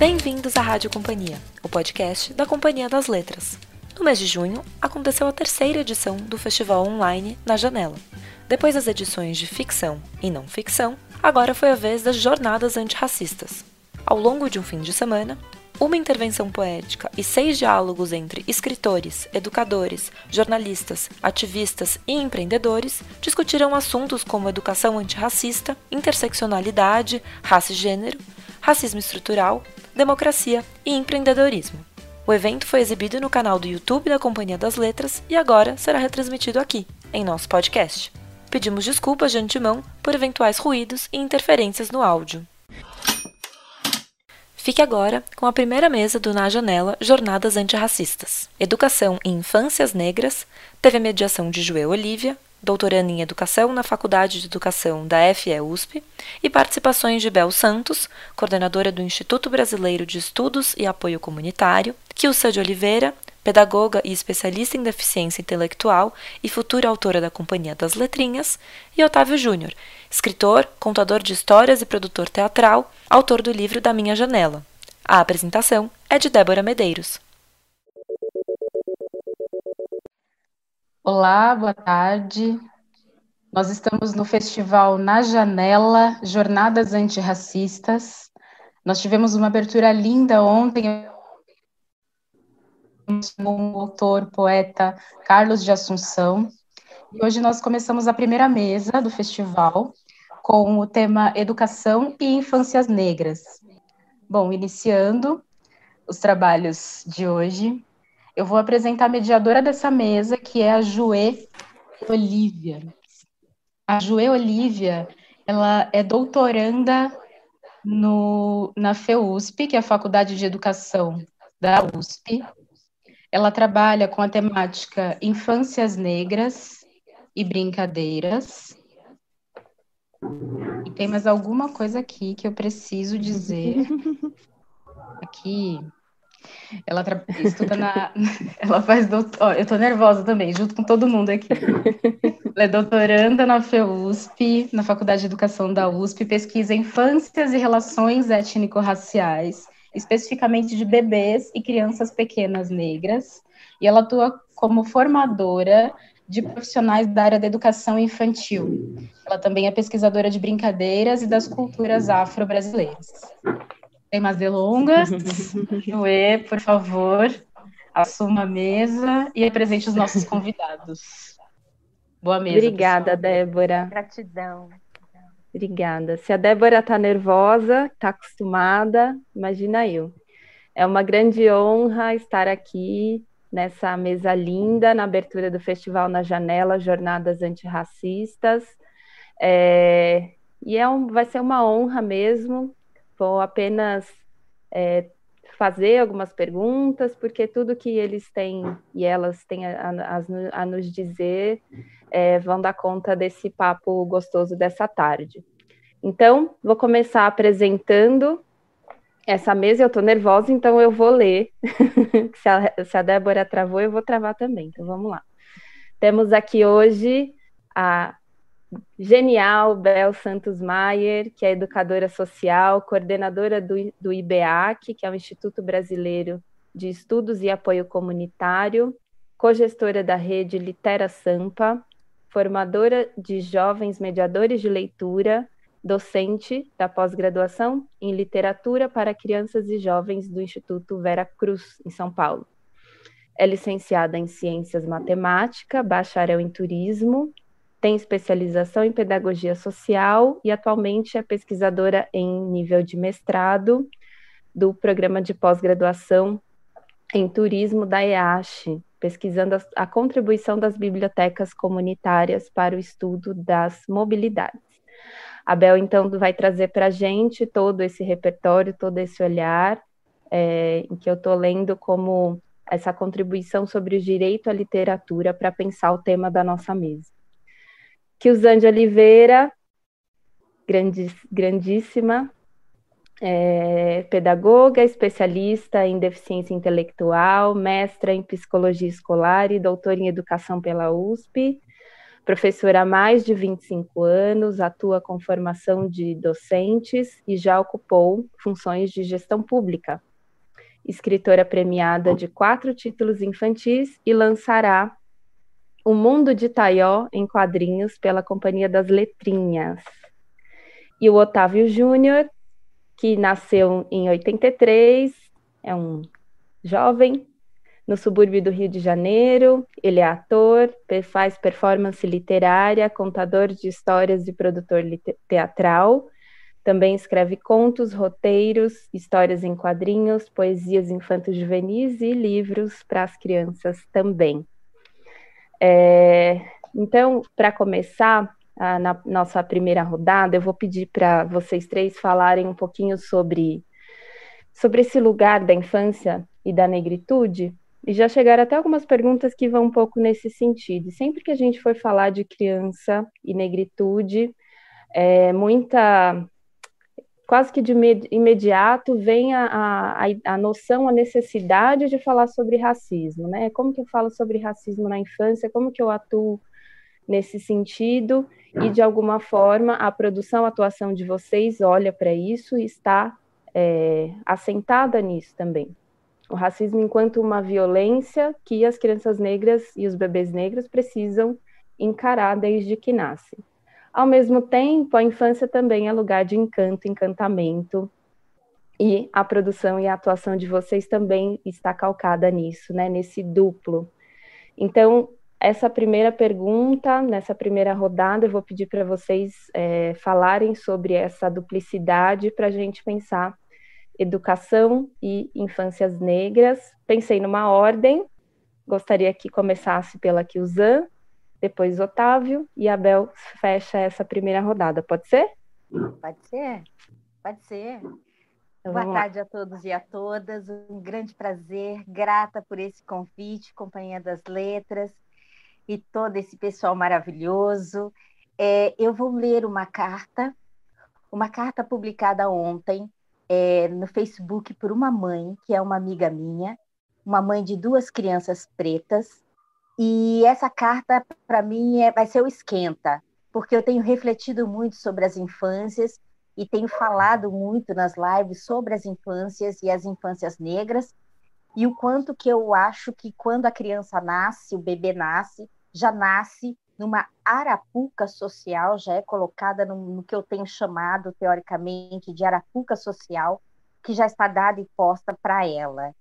Bem-vindos à Rádio Companhia, o podcast da Companhia das Letras. No mês de junho, aconteceu a terceira edição do festival online Na Janela. Depois das edições de ficção e não ficção, agora foi a vez das jornadas antirracistas. Ao longo de um fim de semana, uma intervenção poética e seis diálogos entre escritores, educadores, jornalistas, ativistas e empreendedores discutiram assuntos como educação antirracista, interseccionalidade, raça e gênero, racismo estrutural, democracia e empreendedorismo. O evento foi exibido no canal do YouTube da Companhia das Letras e agora será retransmitido aqui, em nosso podcast. Pedimos desculpas de antemão por eventuais ruídos e interferências no áudio. Fique agora com a primeira mesa do Na Janela Jornadas Antirracistas. Educação em Infâncias Negras, teve a mediação de Joel Olívia, doutorando em Educação na Faculdade de Educação da FE-USP, e participações de Bel Santos, coordenadora do Instituto Brasileiro de Estudos e Apoio Comunitário, Kilsa de Oliveira, pedagoga e especialista em deficiência intelectual e futura autora da Companhia das Letrinhas, e Otávio Júnior, escritor, contador de histórias e produtor teatral, autor do livro Da Minha Janela. A apresentação é de Débora Medeiros. Olá, boa tarde. Nós estamos no festival Na Janela Jornadas Antirracistas. Nós tivemos uma abertura linda ontem com o autor, poeta Carlos de Assunção. E hoje nós começamos a primeira mesa do festival com o tema Educação e Infâncias Negras. Bom, iniciando os trabalhos de hoje, eu vou apresentar a mediadora dessa mesa, que é a Joê Olívia. A Joê Olívia, ela é doutoranda no, na FEUSP, que é a Faculdade de Educação da USP. Ela trabalha com a temática Infâncias Negras, e brincadeiras. E tem mais alguma coisa aqui que eu preciso dizer. Aqui. Ela tra... estuda na. Ela faz doutor. Eu tô nervosa também, junto com todo mundo aqui. Ela é doutoranda na FEUSP, na Faculdade de Educação da USP, pesquisa infâncias e relações étnico-raciais, especificamente de bebês e crianças pequenas negras. E ela atua como formadora de profissionais da área da educação infantil. Ela também é pesquisadora de brincadeiras e das culturas afro-brasileiras. Tem mais delongas? Joê, por favor, assuma a mesa e apresente os nossos convidados. Boa mesa. Obrigada, pessoal. Débora. Gratidão. Obrigada. Se a Débora está nervosa, está acostumada, imagina eu. É uma grande honra estar aqui nessa mesa linda, na abertura do Festival na Janela, Jornadas Antirracistas. É, e é um, vai ser uma honra mesmo. Vou apenas é, fazer algumas perguntas, porque tudo que eles têm e elas têm a, a, a nos dizer é, vão dar conta desse papo gostoso dessa tarde. Então, vou começar apresentando essa mesa eu estou nervosa, então eu vou ler. se, a, se a Débora travou, eu vou travar também. Então vamos lá. Temos aqui hoje a genial Bel Santos Maier, que é educadora social, coordenadora do, do IBEAC, que é o Instituto Brasileiro de Estudos e Apoio Comunitário, cogestora da rede Litera Sampa, formadora de jovens mediadores de leitura docente da pós-graduação em literatura para crianças e jovens do Instituto Vera Cruz, em São Paulo. É licenciada em Ciências Matemática, bacharel em Turismo, tem especialização em Pedagogia Social e atualmente é pesquisadora em nível de mestrado do programa de pós-graduação em Turismo da EASH, pesquisando a, a contribuição das bibliotecas comunitárias para o estudo das mobilidades. A Bel, então, vai trazer para a gente todo esse repertório, todo esse olhar, é, em que eu estou lendo como essa contribuição sobre o direito à literatura para pensar o tema da nossa mesa. Kilzane Oliveira, grandíssima, é, pedagoga, especialista em deficiência intelectual, mestra em psicologia escolar e doutora em educação pela USP, Professor há mais de 25 anos, atua com formação de docentes e já ocupou funções de gestão pública. Escritora premiada de quatro títulos infantis e lançará O Mundo de Taió em quadrinhos pela Companhia das Letrinhas. E o Otávio Júnior, que nasceu em 83, é um jovem no subúrbio do Rio de Janeiro. Ele é ator, faz performance literária, contador de histórias e produtor teatral. Também escreve contos, roteiros, histórias em quadrinhos, poesias infanto-juvenis e livros para as crianças também. É, então, para começar, a, na nossa primeira rodada, eu vou pedir para vocês três falarem um pouquinho sobre, sobre esse lugar da infância e da negritude, e já chegaram até algumas perguntas que vão um pouco nesse sentido. Sempre que a gente for falar de criança e negritude, é, muita quase que de imediato vem a, a, a noção, a necessidade de falar sobre racismo, né? Como que eu falo sobre racismo na infância? Como que eu atuo nesse sentido? E de alguma forma a produção, a atuação de vocês olha para isso e está é, assentada nisso também. O racismo enquanto uma violência que as crianças negras e os bebês negros precisam encarar desde que nascem. Ao mesmo tempo, a infância também é lugar de encanto, encantamento, e a produção e a atuação de vocês também está calcada nisso, né, nesse duplo. Então, essa primeira pergunta, nessa primeira rodada, eu vou pedir para vocês é, falarem sobre essa duplicidade para a gente pensar educação e infâncias negras. Pensei numa ordem, gostaria que começasse pela Kilzan, depois Otávio e Abel fecha essa primeira rodada. Pode ser? Pode ser, pode ser. Então, Boa tarde lá. a todos e a todas. Um grande prazer, grata por esse convite, Companhia das Letras e todo esse pessoal maravilhoso. É, eu vou ler uma carta, uma carta publicada ontem é, no Facebook por uma mãe, que é uma amiga minha, uma mãe de duas crianças pretas. E essa carta, para mim, é, vai ser o esquenta, porque eu tenho refletido muito sobre as infâncias e tenho falado muito nas lives sobre as infâncias e as infâncias negras e o quanto que eu acho que quando a criança nasce, o bebê nasce, já nasce numa arapuca social, já é colocada no, no, que eu tenho chamado, teoricamente, de arapuca social, que já está dada e posta para ela.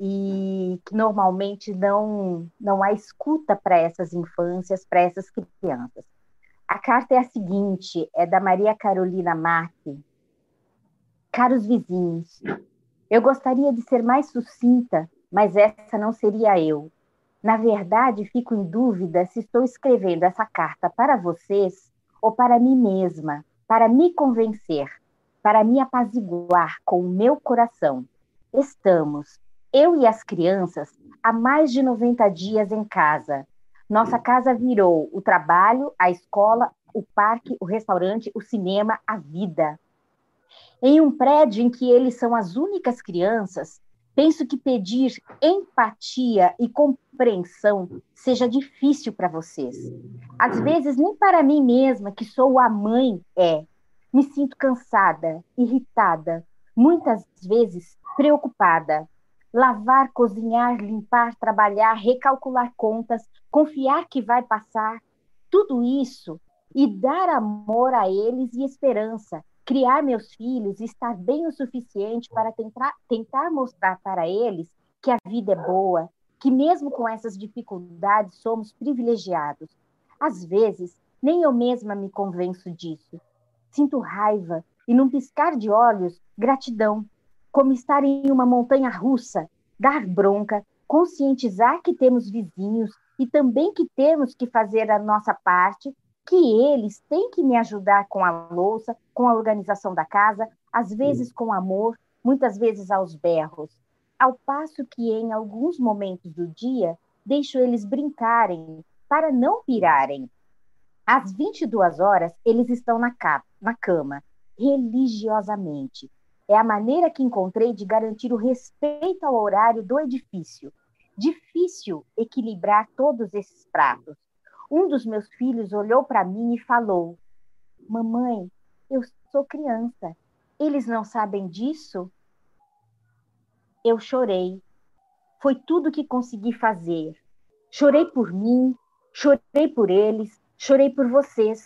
E que normalmente não, não há escuta para essas infâncias, para essas crianças. A carta é a seguinte: é da Maria Carolina Marque. Caros vizinhos, eu gostaria de ser mais sucinta, mas essa não seria eu. Na verdade, fico em dúvida se estou escrevendo essa carta para vocês ou para mim mesma, para me convencer, para me apaziguar com o meu coração. Estamos, eu e as crianças, há mais de 90 dias em casa. Nossa casa virou o trabalho, a escola, o parque, o restaurante, o cinema, a vida. Em um prédio em que eles são as únicas crianças, penso que pedir empatia e compreensão seja difícil para vocês. Às vezes, nem para mim mesma, que sou a mãe, é. Me sinto cansada, irritada, muitas vezes preocupada. Lavar, cozinhar, limpar, trabalhar, recalcular contas, confiar que vai passar, tudo isso e dar amor a eles e esperança, criar meus filhos estar bem o suficiente para tentar, tentar mostrar para eles que a vida é boa, que mesmo com essas dificuldades somos privilegiados. Às vezes, nem eu mesma me convenço disso. Sinto raiva e, num piscar de olhos, gratidão, como estar em uma montanha russa, dar bronca, conscientizar que temos vizinhos e também que temos que fazer a nossa parte que eles têm que me ajudar com a louça, com a organização da casa, às vezes com amor, muitas vezes aos berros. Ao passo que em alguns momentos do dia deixo eles brincarem para não pirarem. Às 22 horas, eles estão na, na cama, religiosamente. É a maneira que encontrei de garantir o respeito ao horário do edifício. Difícil equilibrar todos esses pratos um dos meus filhos olhou para mim e falou: Mamãe, eu sou criança. Eles não sabem disso? Eu chorei. Foi tudo que consegui fazer. Chorei por mim, chorei por eles, chorei por vocês.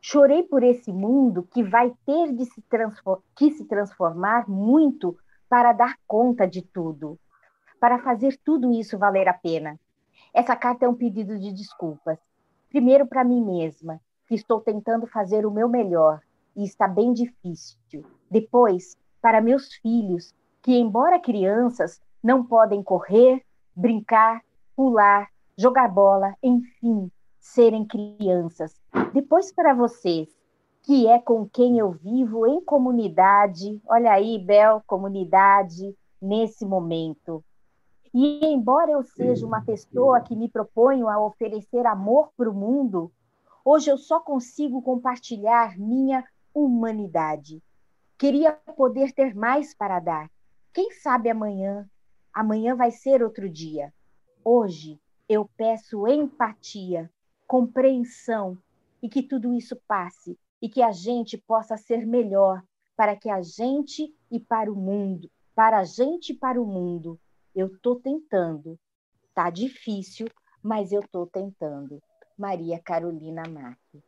Chorei por esse mundo que vai ter de se, que se transformar muito para dar conta de tudo, para fazer tudo isso valer a pena. Essa carta é um pedido de desculpas. Primeiro para mim mesma, que estou tentando fazer o meu melhor e está bem difícil. Depois, para meus filhos, que, embora crianças, não podem correr, brincar, pular, jogar bola, enfim, serem crianças. Depois, para vocês, que é com quem eu vivo em comunidade, olha aí, Bel, comunidade, nesse momento. E embora eu seja uma pessoa que me proponho a oferecer amor para o mundo, hoje eu só consigo compartilhar minha humanidade. Queria poder ter mais para dar. Quem sabe amanhã? Amanhã vai ser outro dia. Hoje eu peço empatia, compreensão e que tudo isso passe e que a gente possa ser melhor para que a gente e para o mundo, para a gente e para o mundo. Eu estou tentando. Tá difícil, mas eu estou tentando. Maria Carolina Marques.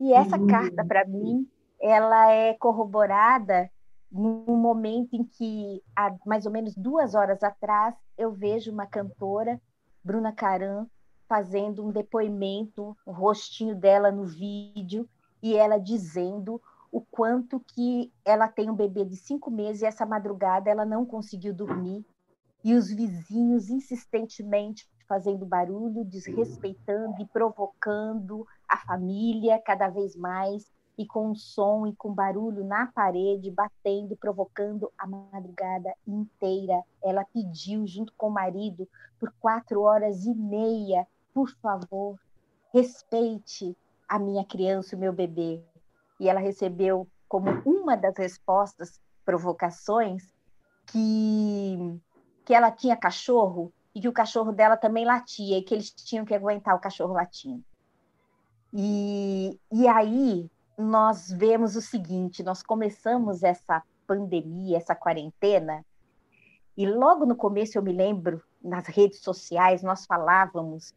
E essa uhum. carta, para mim, ela é corroborada num momento em que, há mais ou menos duas horas atrás, eu vejo uma cantora, Bruna Caran, fazendo um depoimento, o rostinho dela no vídeo, e ela dizendo o quanto que ela tem um bebê de cinco meses e essa madrugada ela não conseguiu dormir e os vizinhos insistentemente fazendo barulho, desrespeitando e provocando a família cada vez mais e com som e com barulho na parede, batendo, provocando a madrugada inteira. Ela pediu, junto com o marido, por quatro horas e meia, por favor, respeite a minha criança, o meu bebê. E ela recebeu como uma das respostas, provocações, que, que ela tinha cachorro e que o cachorro dela também latia e que eles tinham que aguentar o cachorro latindo. E, e aí nós vemos o seguinte: nós começamos essa pandemia, essa quarentena, e logo no começo eu me lembro, nas redes sociais, nós falávamos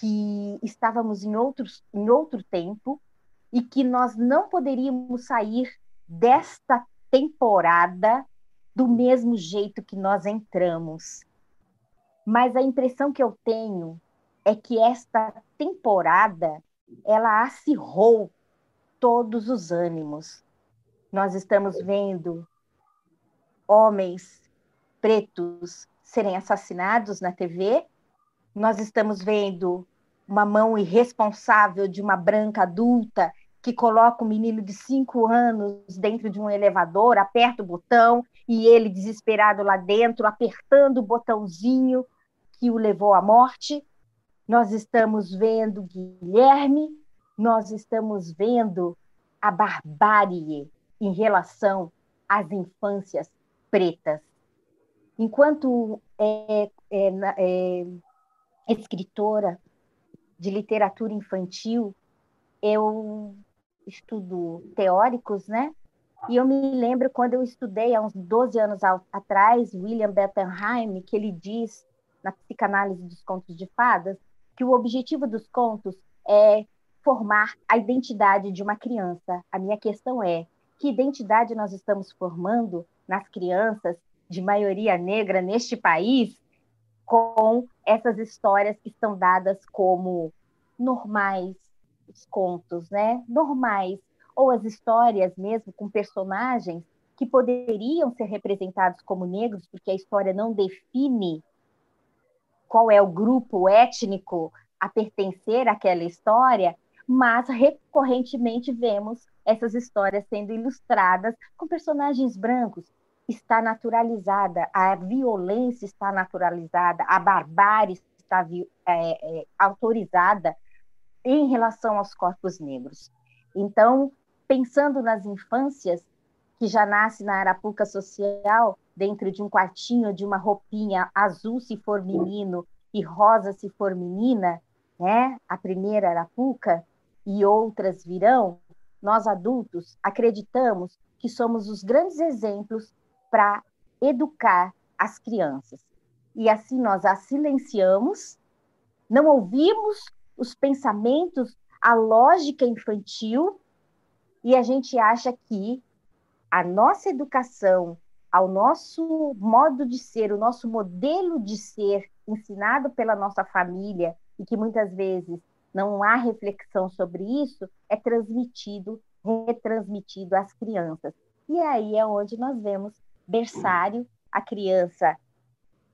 que estávamos em, outros, em outro tempo e que nós não poderíamos sair desta temporada do mesmo jeito que nós entramos. Mas a impressão que eu tenho é que esta temporada ela acirrou todos os ânimos. Nós estamos vendo homens pretos serem assassinados na TV nós estamos vendo uma mão irresponsável de uma branca adulta que coloca um menino de cinco anos dentro de um elevador, aperta o botão e ele desesperado lá dentro, apertando o botãozinho que o levou à morte. Nós estamos vendo Guilherme, nós estamos vendo a barbárie em relação às infâncias pretas. Enquanto é, é, é, escritora de literatura infantil, eu estudo teóricos, né? E eu me lembro quando eu estudei há uns 12 anos atrás, William Bettenheim, que ele diz na psicanálise dos contos de fadas, que o objetivo dos contos é formar a identidade de uma criança. A minha questão é: que identidade nós estamos formando nas crianças de maioria negra neste país com essas histórias que são dadas como normais, os contos, né? Normais, ou as histórias mesmo com personagens que poderiam ser representados como negros, porque a história não define qual é o grupo étnico a pertencer àquela história, mas recorrentemente vemos essas histórias sendo ilustradas com personagens brancos, está naturalizada, a violência está naturalizada, a barbárie está é, é, autorizada em relação aos corpos negros. Então, pensando nas infâncias, que já nasce na arapuca social, dentro de um quartinho, de uma roupinha azul se for menino e rosa se for menina, né? A primeira Arapuca e outras virão, nós adultos acreditamos que somos os grandes exemplos para educar as crianças. E assim nós as silenciamos, não ouvimos os pensamentos, a lógica infantil, e a gente acha que a nossa educação, ao nosso modo de ser, o nosso modelo de ser ensinado pela nossa família e que muitas vezes não há reflexão sobre isso, é transmitido, retransmitido às crianças. E aí é onde nós vemos berçário, a criança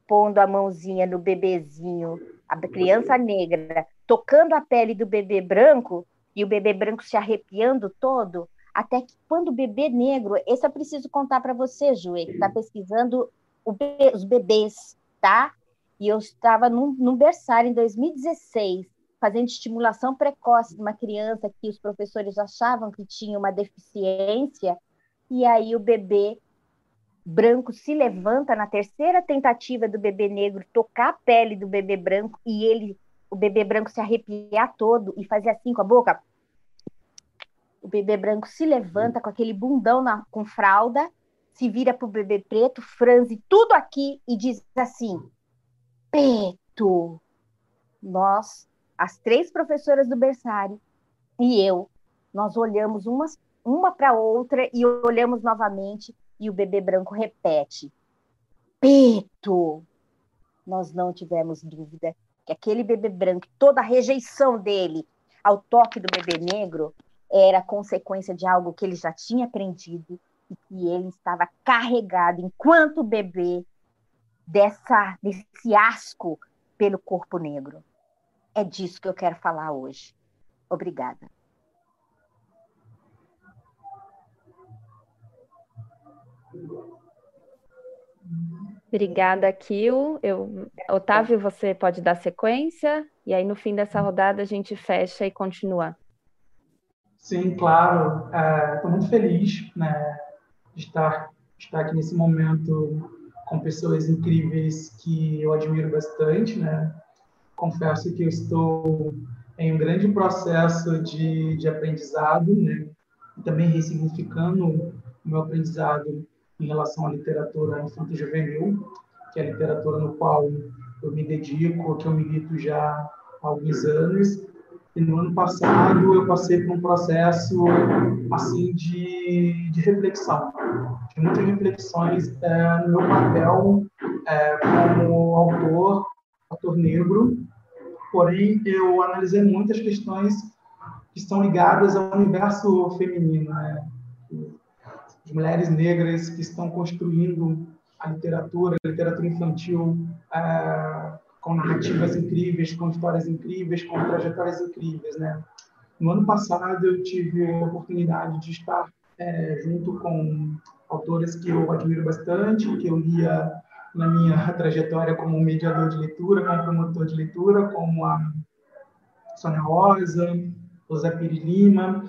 pondo a mãozinha no bebezinho, a criança negra tocando a pele do bebê branco e o bebê branco se arrepiando todo, até que quando o bebê negro, esse eu preciso contar para você, Juê, que está pesquisando be os bebês, tá? E eu estava num, num berçário em 2016, fazendo estimulação precoce de uma criança que os professores achavam que tinha uma deficiência, e aí o bebê branco se levanta na terceira tentativa do bebê negro tocar a pele do bebê branco e ele, o bebê branco se arrepiar todo e fazer assim com a boca. O bebê branco se levanta com aquele bundão na, com fralda, se vira para o bebê preto, franze tudo aqui e diz assim: Peto. Nós, as três professoras do berçário e eu, nós olhamos umas, uma para outra e olhamos novamente e o bebê branco repete: Peto. Nós não tivemos dúvida que aquele bebê branco, toda a rejeição dele ao toque do bebê negro, era consequência de algo que ele já tinha aprendido e que ele estava carregado enquanto bebê dessa desse asco pelo corpo negro. É disso que eu quero falar hoje. Obrigada. Obrigada, Kil. Eu, Otávio, você pode dar sequência? E aí, no fim dessa rodada, a gente fecha e continua. Sim, claro. Estou é, muito feliz né, de estar, estar aqui nesse momento com pessoas incríveis que eu admiro bastante. Né? Confesso que eu estou em um grande processo de, de aprendizado, né? também ressignificando o meu aprendizado em relação à literatura infantil juvenil, que é a literatura no qual eu me dedico, que eu milito já há alguns anos. E no ano passado eu passei por um processo assim de, de reflexão, de muitas reflexões é, no meu papel é, como autor, autor negro. Porém, eu analisei muitas questões que estão ligadas ao universo feminino, né? De mulheres negras que estão construindo a literatura, a literatura infantil, é, com narrativas incríveis, com histórias incríveis, com trajetórias incríveis, né? No ano passado eu tive a oportunidade de estar é, junto com autores que eu admiro bastante, que eu lia na minha trajetória como mediador de leitura, como promotor de leitura, como a Sônia Rosa, José Piri Lima,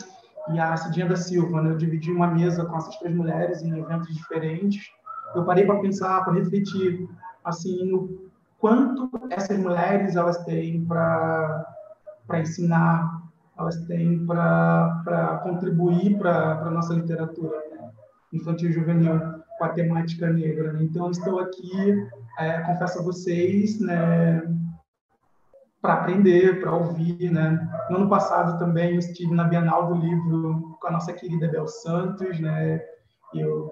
e a Cidinha da Silva. Né? Eu dividi uma mesa com essas três mulheres em eventos diferentes. Eu parei para pensar, para refletir, assim, no quanto essas mulheres elas têm para para ensinar, elas têm para contribuir para a nossa literatura né? infantil e juvenil com a temática negra. Né? Então, estou aqui, é, confesso a vocês, né, para aprender, para ouvir, né? No ano passado também eu estive na Bienal do Livro com a nossa querida Bel Santos, né? Eu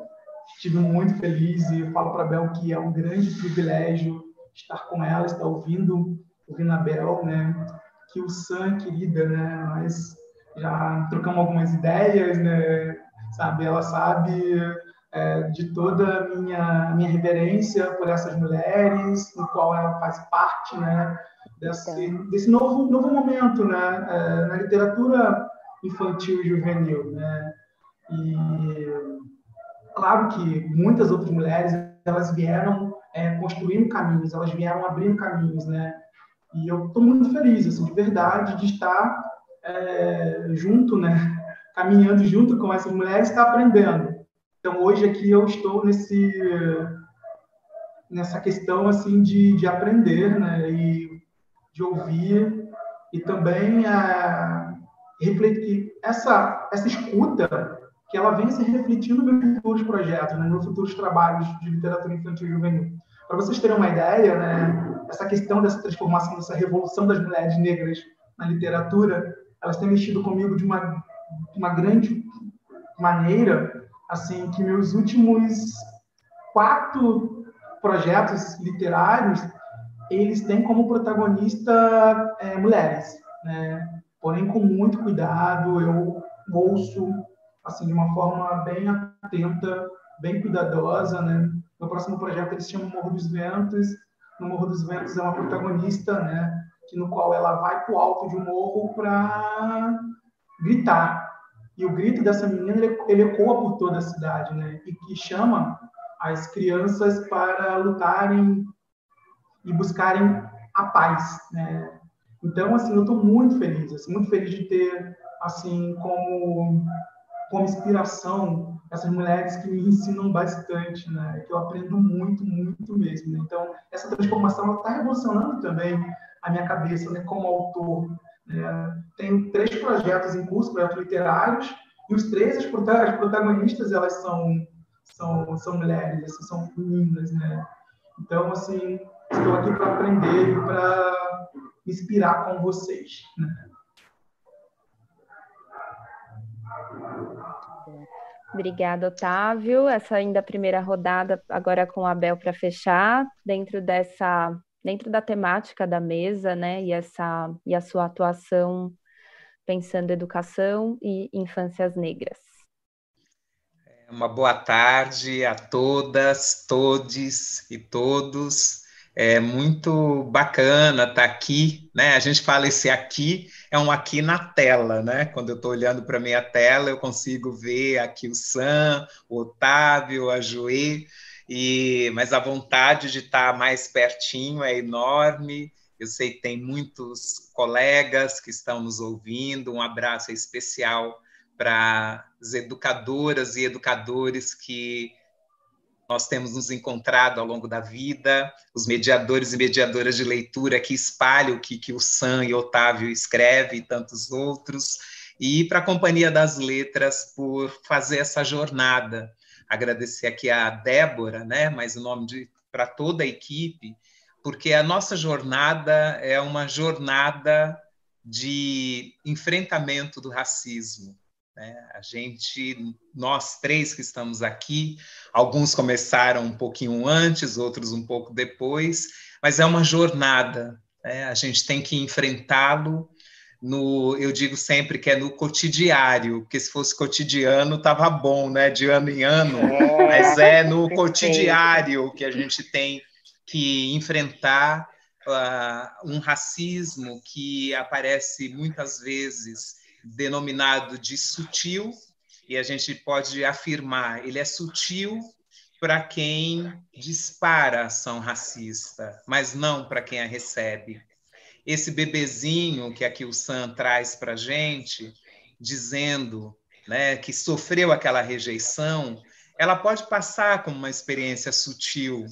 estive muito feliz e falo para Bel que é um grande privilégio estar com ela, estar ouvindo, ouvindo a Bel, né? Que o Sam, querida, né? Nós já trocamos algumas ideias, né? Sabe, ela sabe é, de toda a minha, minha reverência por essas mulheres, no qual ela faz parte, né? desse, então. desse novo, novo momento né, é, na literatura infantil e juvenil. Né? E claro que muitas outras mulheres elas vieram é, construindo caminhos, elas vieram abrindo caminhos, né? E eu estou muito feliz, assim, de verdade, de estar é, junto, né? Caminhando junto com essas mulheres, está aprendendo. Então hoje aqui eu estou nesse nessa questão assim de, de aprender, né? E de ouvir e também é, refletir essa, essa escuta que ela venha se refletindo nos meus futuros projetos, nos futuros trabalhos de literatura infantil e juvenil. Para vocês terem uma ideia, né, essa questão dessa transformação, dessa revolução das mulheres negras na literatura, elas têm mexido comigo de uma, uma grande maneira, assim, que meus últimos quatro projetos literários, eles têm como protagonista é, mulheres, né? Porém, com muito cuidado, eu ouço assim de uma forma bem atenta, bem cuidadosa, né? No próximo projeto ele se chama Morro dos Ventos. No Morro dos Ventos é uma protagonista, né? Que no qual ela vai para o alto de um morro para gritar. E o grito dessa menina ele, ele ecoa por toda a cidade, né? E que chama as crianças para lutarem e buscarem a paz, né? Então, assim, eu estou muito feliz, assim, muito feliz de ter, assim, como como inspiração essas mulheres que me ensinam bastante, né? Que eu aprendo muito, muito mesmo. Né? Então, essa transformação está revolucionando também a minha cabeça, né? Como autor. Né? Tenho três projetos em curso, projetos literários, e os três, as protagonistas, elas são são, são mulheres, assim, são meninas, né? Então, assim, estou aqui para aprender e para inspirar com vocês, né? Obrigada, Otávio. Essa ainda primeira rodada, agora com a Abel para fechar, dentro dessa, dentro da temática da mesa, né? E essa e a sua atuação pensando educação e infâncias negras. Uma boa tarde a todas, todes e todos. É muito bacana estar tá aqui, né? A gente fala esse aqui, é um aqui na tela, né? Quando eu estou olhando para a minha tela, eu consigo ver aqui o Sam, o Otávio, a Joê, e, mas a vontade de estar tá mais pertinho é enorme. Eu sei que tem muitos colegas que estão nos ouvindo. Um abraço especial para as educadoras e educadores que nós temos nos encontrado ao longo da vida, os mediadores e mediadoras de leitura que espalham o que, que o Sam e Otávio escreve e tantos outros, e para a Companhia das Letras por fazer essa jornada. Agradecer aqui a Débora, né, mas o nome de para toda a equipe, porque a nossa jornada é uma jornada de enfrentamento do racismo. Né? A gente, nós três que estamos aqui, alguns começaram um pouquinho antes, outros um pouco depois, mas é uma jornada. Né? A gente tem que enfrentá-lo no, eu digo sempre que é no cotidiário, porque se fosse cotidiano estava bom, né? De ano em ano, é, mas é no cotidiário que a gente tem que enfrentar uh, um racismo que aparece muitas vezes denominado de sutil, e a gente pode afirmar, ele é sutil para quem dispara a ação racista, mas não para quem a recebe. Esse bebezinho que aqui o Sam traz para a gente, dizendo né, que sofreu aquela rejeição, ela pode passar como uma experiência sutil,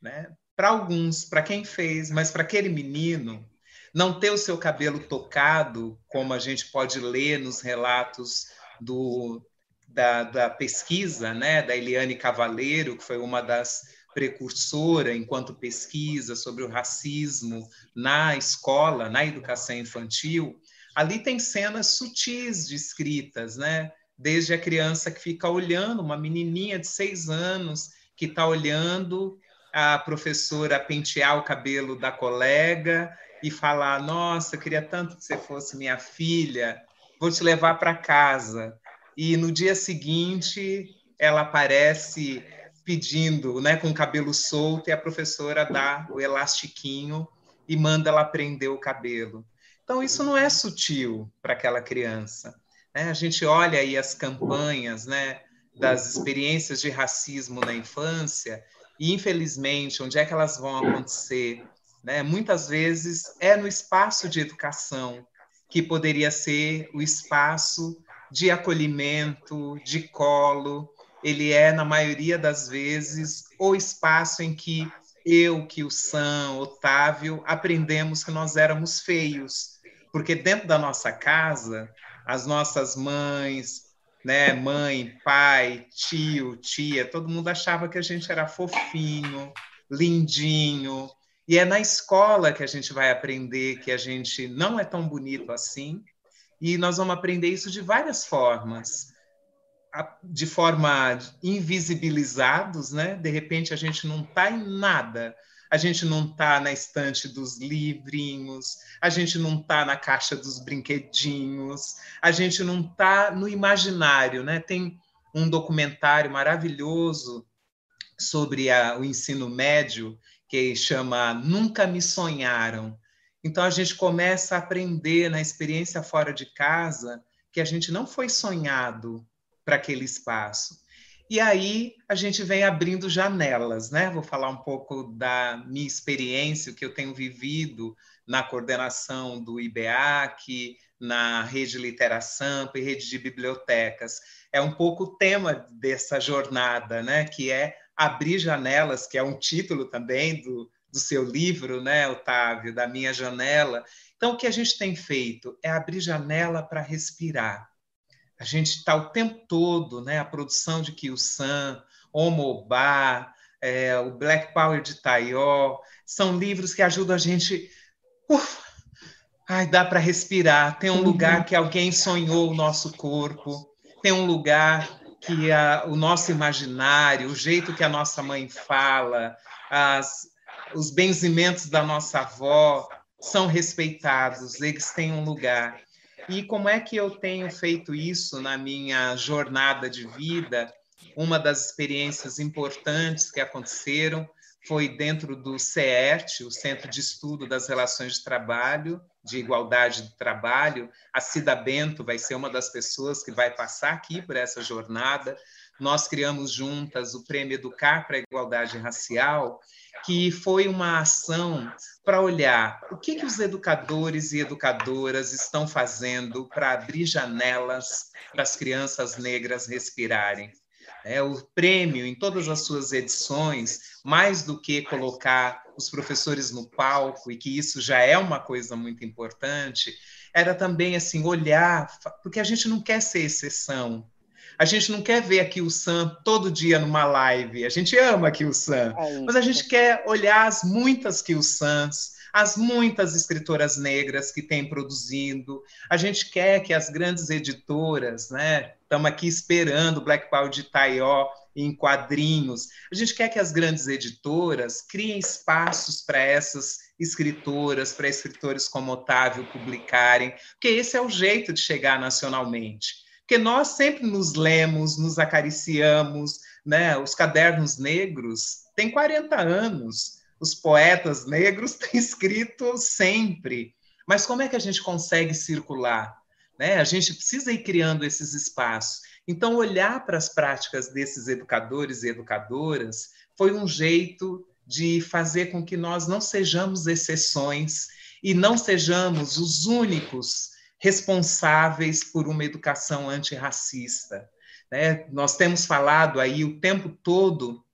né? Para alguns, para quem fez, mas para aquele menino, não ter o seu cabelo tocado, como a gente pode ler nos relatos do, da, da pesquisa, né, da Eliane Cavaleiro, que foi uma das precursoras enquanto pesquisa sobre o racismo na escola, na educação infantil, ali tem cenas sutis descritas, né? Desde a criança que fica olhando, uma menininha de seis anos que está olhando a professora pentear o cabelo da colega e falar: Nossa, queria tanto que você fosse minha filha, vou te levar para casa. E no dia seguinte, ela aparece pedindo, né, com o cabelo solto, e a professora dá o elastiquinho e manda ela prender o cabelo. Então, isso não é sutil para aquela criança. Né? A gente olha aí as campanhas né, das experiências de racismo na infância, e infelizmente, onde é que elas vão acontecer? Né? Muitas vezes é no espaço de educação, que poderia ser o espaço de acolhimento, de colo. Ele é, na maioria das vezes, o espaço em que eu, que o Sam, Otávio, aprendemos que nós éramos feios, porque dentro da nossa casa, as nossas mães, né, mãe, pai, tio, tia, todo mundo achava que a gente era fofinho, lindinho. E é na escola que a gente vai aprender que a gente não é tão bonito assim. E nós vamos aprender isso de várias formas. De forma invisibilizados, né? De repente a gente não está em nada a gente não está na estante dos livrinhos, a gente não está na caixa dos brinquedinhos, a gente não está no imaginário, né? Tem um documentário maravilhoso sobre a, o ensino médio que chama Nunca Me Sonharam. Então a gente começa a aprender na experiência fora de casa que a gente não foi sonhado para aquele espaço. E aí a gente vem abrindo janelas, né? Vou falar um pouco da minha experiência, o que eu tenho vivido na coordenação do IBEAC, na rede Literasampa e rede de bibliotecas. É um pouco o tema dessa jornada, né? Que é abrir janelas, que é um título também do, do seu livro, né, Otávio, da minha janela. Então, o que a gente tem feito é abrir janela para respirar a gente está o tempo todo, né? A produção de Kiyusan, Omobá, é, o Black Power de Taió, são livros que ajudam a gente. Uf, ai, dá para respirar. Tem um lugar que alguém sonhou o nosso corpo, tem um lugar que a, o nosso imaginário, o jeito que a nossa mãe fala, as, os benzimentos da nossa avó são respeitados, eles têm um lugar. E como é que eu tenho feito isso na minha jornada de vida? Uma das experiências importantes que aconteceram foi dentro do CERT, o Centro de Estudo das Relações de Trabalho, de Igualdade de Trabalho. A Cida Bento vai ser uma das pessoas que vai passar aqui por essa jornada. Nós criamos juntas o Prêmio Educar para a Igualdade Racial, que foi uma ação para olhar o que, que os educadores e educadoras estão fazendo para abrir janelas para as crianças negras respirarem. É, o prêmio, em todas as suas edições, mais do que colocar os professores no palco, e que isso já é uma coisa muito importante, era também assim olhar, porque a gente não quer ser exceção, a gente não quer ver aqui o Sam todo dia numa live. A gente ama aqui o Sam, é mas a gente quer olhar as muitas que o Sans, as muitas escritoras negras que têm produzindo. A gente quer que as grandes editoras, né? Estamos aqui esperando Black Power de Taió em quadrinhos. A gente quer que as grandes editoras criem espaços para essas escritoras, para escritores como Otávio publicarem, porque esse é o jeito de chegar nacionalmente porque nós sempre nos lemos, nos acariciamos, né? Os cadernos negros têm 40 anos, os poetas negros têm escrito sempre. Mas como é que a gente consegue circular? Né? A gente precisa ir criando esses espaços. Então, olhar para as práticas desses educadores e educadoras foi um jeito de fazer com que nós não sejamos exceções e não sejamos os únicos responsáveis por uma educação antirracista. Né? Nós temos falado aí o tempo todo,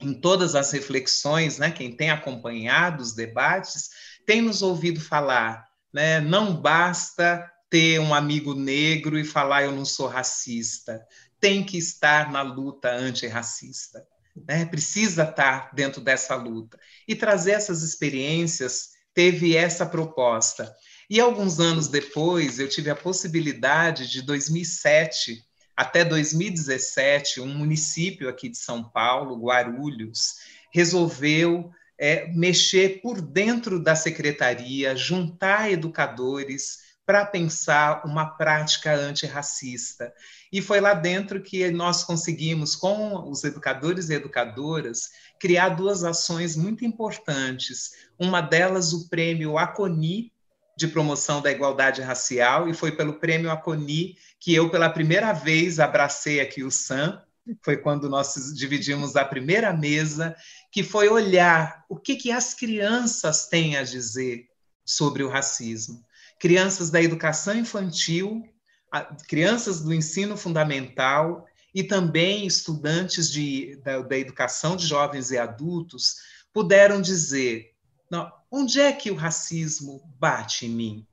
em todas as reflexões, né? quem tem acompanhado os debates, tem nos ouvido falar, né? não basta ter um amigo negro e falar eu não sou racista, tem que estar na luta antirracista. Né? Precisa estar dentro dessa luta. E trazer essas experiências teve essa proposta e alguns anos depois, eu tive a possibilidade de 2007 até 2017, um município aqui de São Paulo, Guarulhos, resolveu é, mexer por dentro da secretaria, juntar educadores para pensar uma prática antirracista. E foi lá dentro que nós conseguimos, com os educadores e educadoras, criar duas ações muito importantes. Uma delas, o prêmio Aconi, de promoção da igualdade racial e foi pelo prêmio Aconi que eu pela primeira vez abracei aqui o Sam. Foi quando nós dividimos a primeira mesa, que foi olhar o que, que as crianças têm a dizer sobre o racismo. Crianças da educação infantil, crianças do ensino fundamental e também estudantes de, da, da educação de jovens e adultos puderam dizer onde é que o racismo bate em mim?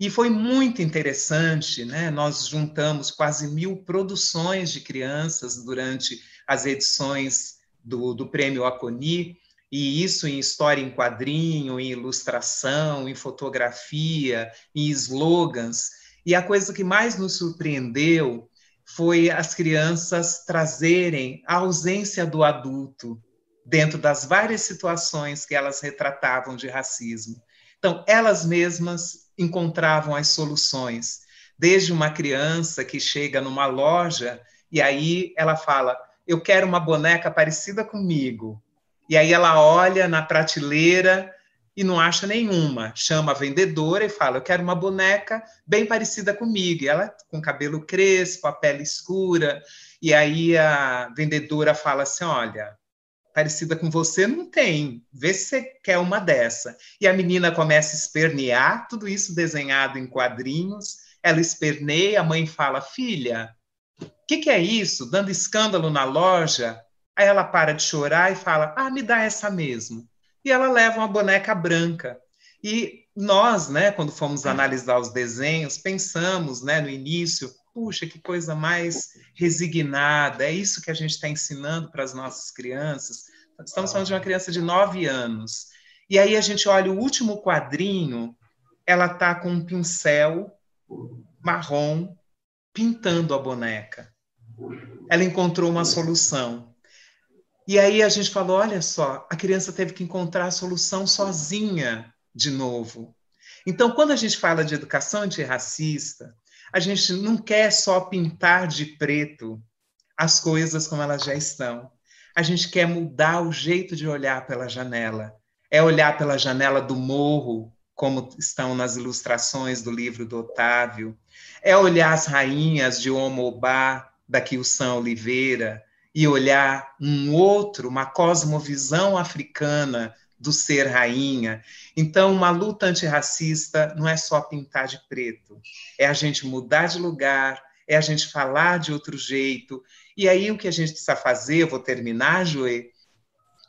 E foi muito interessante, né? Nós juntamos quase mil produções de crianças durante as edições do, do Prêmio Aconi, e isso em história em quadrinho, em ilustração, em fotografia, em slogans. E a coisa que mais nos surpreendeu foi as crianças trazerem a ausência do adulto dentro das várias situações que elas retratavam de racismo. Então, elas mesmas encontravam as soluções, desde uma criança que chega numa loja e aí ela fala: Eu quero uma boneca parecida comigo. E aí ela olha na prateleira e não acha nenhuma. Chama a vendedora e fala: Eu quero uma boneca bem parecida comigo. E ela com cabelo crespo, a pele escura. E aí a vendedora fala assim: Olha, parecida com você não tem. Vê se você quer uma dessa. E a menina começa a espernear, tudo isso desenhado em quadrinhos. Ela esperneia, a mãe fala: Filha, o que, que é isso? Dando escândalo na loja. Aí ela para de chorar e fala: Ah, me dá essa mesmo e ela leva uma boneca branca. E nós, né, quando fomos analisar os desenhos, pensamos, né, no início, puxa, que coisa mais resignada, é isso que a gente está ensinando para as nossas crianças. Estamos falando de uma criança de nove anos. E aí a gente olha o último quadrinho, ela está com um pincel marrom pintando a boneca. Ela encontrou uma solução. E aí a gente falou: olha só, a criança teve que encontrar a solução sozinha de novo. Então, quando a gente fala de educação antirracista, a gente não quer só pintar de preto as coisas como elas já estão. A gente quer mudar o jeito de olhar pela janela. É olhar pela janela do morro, como estão nas ilustrações do livro do Otávio. É olhar as rainhas de Omobá, da Kilson Oliveira, e olhar um outro, uma cosmovisão africana do ser rainha. Então, uma luta antirracista não é só pintar de preto, é a gente mudar de lugar, é a gente falar de outro jeito. E aí, o que a gente precisa fazer, eu vou terminar, Joê,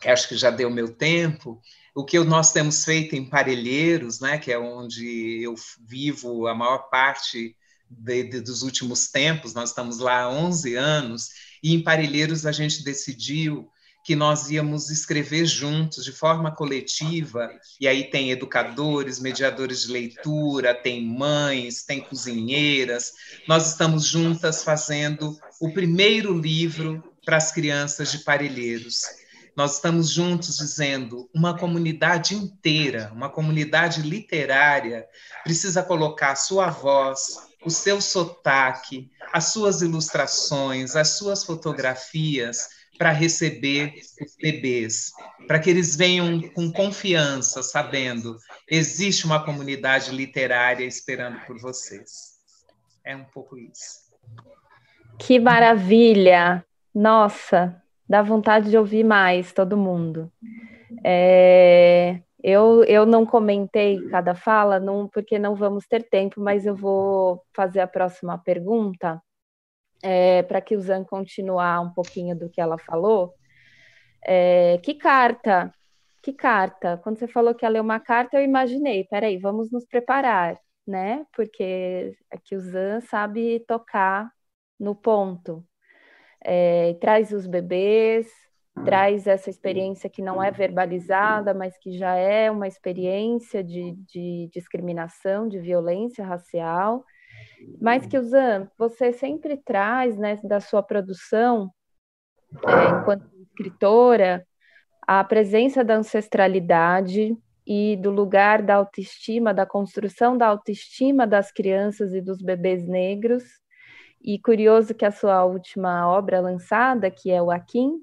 acho que já deu meu tempo, o que nós temos feito em Parelheiros, né, que é onde eu vivo a maior parte de, de, dos últimos tempos, nós estamos lá há 11 anos, e em Parelheiros a gente decidiu que nós íamos escrever juntos, de forma coletiva, e aí tem educadores, mediadores de leitura, tem mães, tem cozinheiras. Nós estamos juntas fazendo o primeiro livro para as crianças de Parelheiros. Nós estamos juntos dizendo uma comunidade inteira, uma comunidade literária, precisa colocar a sua voz, o seu sotaque, as suas ilustrações, as suas fotografias para receber os bebês, para que eles venham com confiança, sabendo existe uma comunidade literária esperando por vocês. É um pouco isso. Que maravilha! Nossa, dá vontade de ouvir mais todo mundo. É, eu, eu não comentei cada fala, não, porque não vamos ter tempo, mas eu vou fazer a próxima pergunta é, para que o Zan continuar um pouquinho do que ela falou. É, que carta? Que carta? Quando você falou que ia ler uma carta, eu imaginei, peraí, vamos nos preparar, né? Porque aqui o Zan sabe tocar no ponto. É, traz os bebês, traz essa experiência que não é verbalizada, mas que já é uma experiência de, de discriminação, de violência racial. Mas que, Zan, você sempre traz, né, da sua produção, é, enquanto escritora, a presença da ancestralidade e do lugar da autoestima, da construção da autoestima das crianças e dos bebês negros. E curioso que a sua última obra lançada, que é o Akin,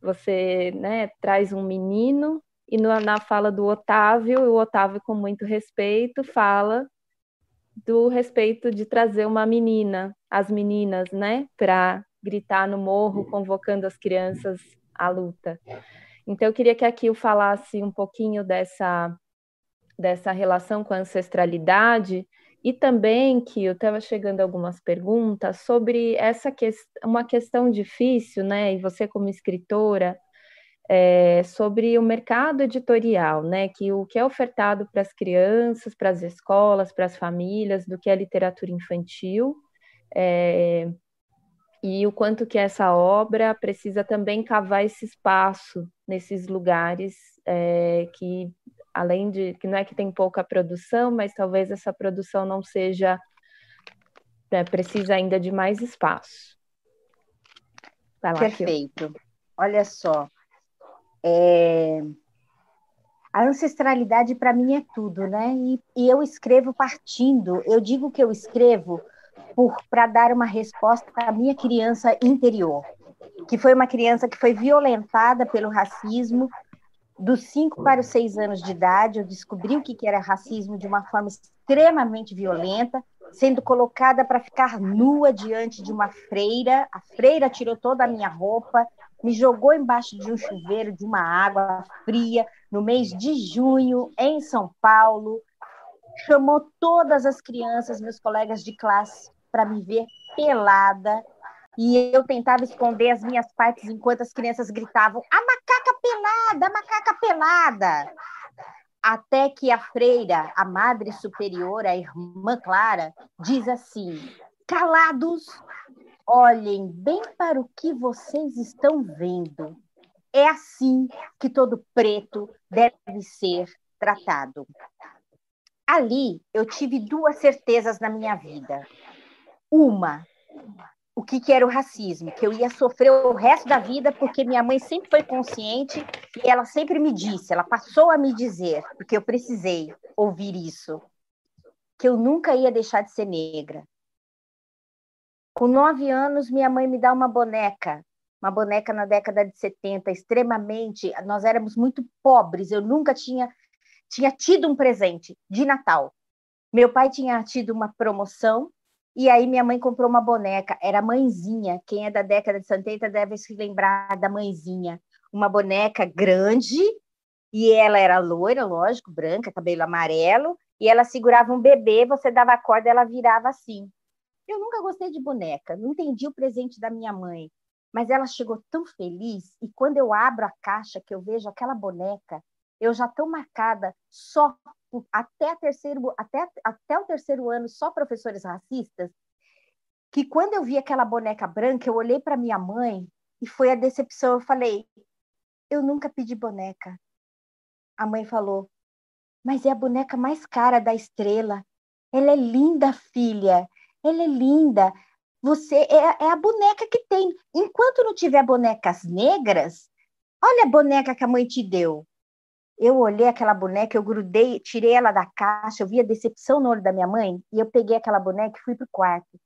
você né, traz um menino e na fala do Otávio, o Otávio, com muito respeito, fala do respeito de trazer uma menina, as meninas, né, para gritar no morro, convocando as crianças à luta. Então, eu queria que aqui eu falasse um pouquinho dessa, dessa relação com a ancestralidade e também que eu estava chegando algumas perguntas sobre essa questão, uma questão difícil, né? E você como escritora, é, sobre o mercado editorial, né? Que o que é ofertado para as crianças, para as escolas, para as famílias, do que é literatura infantil. É, e o quanto que essa obra precisa também cavar esse espaço nesses lugares é, que além de que não é que tem pouca produção, mas talvez essa produção não seja né, precisa ainda de mais espaço. Lá, Perfeito. Olha só, é... a ancestralidade para mim é tudo, né? E, e eu escrevo partindo. Eu digo que eu escrevo para dar uma resposta à minha criança interior, que foi uma criança que foi violentada pelo racismo, dos 5 para os 6 anos de idade, eu descobri o que era racismo de uma forma extremamente violenta, sendo colocada para ficar nua diante de uma freira. A freira tirou toda a minha roupa, me jogou embaixo de um chuveiro de uma água fria no mês de junho em São Paulo. Chamou todas as crianças, meus colegas de classe, para me ver pelada. E eu tentava esconder as minhas partes enquanto as crianças gritavam: a macaca pelada, a macaca pelada até que a freira, a madre superior, a irmã Clara, diz assim: calados, olhem bem para o que vocês estão vendo. É assim que todo preto deve ser tratado. Ali eu tive duas certezas na minha vida. Uma, o que, que era o racismo, que eu ia sofrer o resto da vida, porque minha mãe sempre foi consciente e ela sempre me disse, ela passou a me dizer, porque eu precisei ouvir isso, que eu nunca ia deixar de ser negra. Com nove anos, minha mãe me dá uma boneca, uma boneca na década de 70, extremamente. Nós éramos muito pobres, eu nunca tinha, tinha tido um presente de Natal. Meu pai tinha tido uma promoção e aí minha mãe comprou uma boneca, era mãezinha. Quem é da década de 70 deve se lembrar da mãezinha. Uma boneca grande, e ela era loira, lógico, branca, cabelo amarelo, e ela segurava um bebê, você dava a corda, ela virava assim. Eu nunca gostei de boneca, não entendi o presente da minha mãe, mas ela chegou tão feliz, e quando eu abro a caixa, que eu vejo aquela boneca, eu já tão marcada só até, terceiro, até, até o terceiro ano só professores racistas, que quando eu vi aquela boneca branca, eu olhei para minha mãe e foi a decepção. Eu falei: eu nunca pedi boneca. A mãe falou: mas é a boneca mais cara da estrela. Ela é linda, filha. Ela é linda. Você é, é a boneca que tem. Enquanto não tiver bonecas negras, olha a boneca que a mãe te deu. Eu olhei aquela boneca, eu grudei, tirei ela da caixa, eu vi a decepção no olho da minha mãe, e eu peguei aquela boneca e fui pro quarto.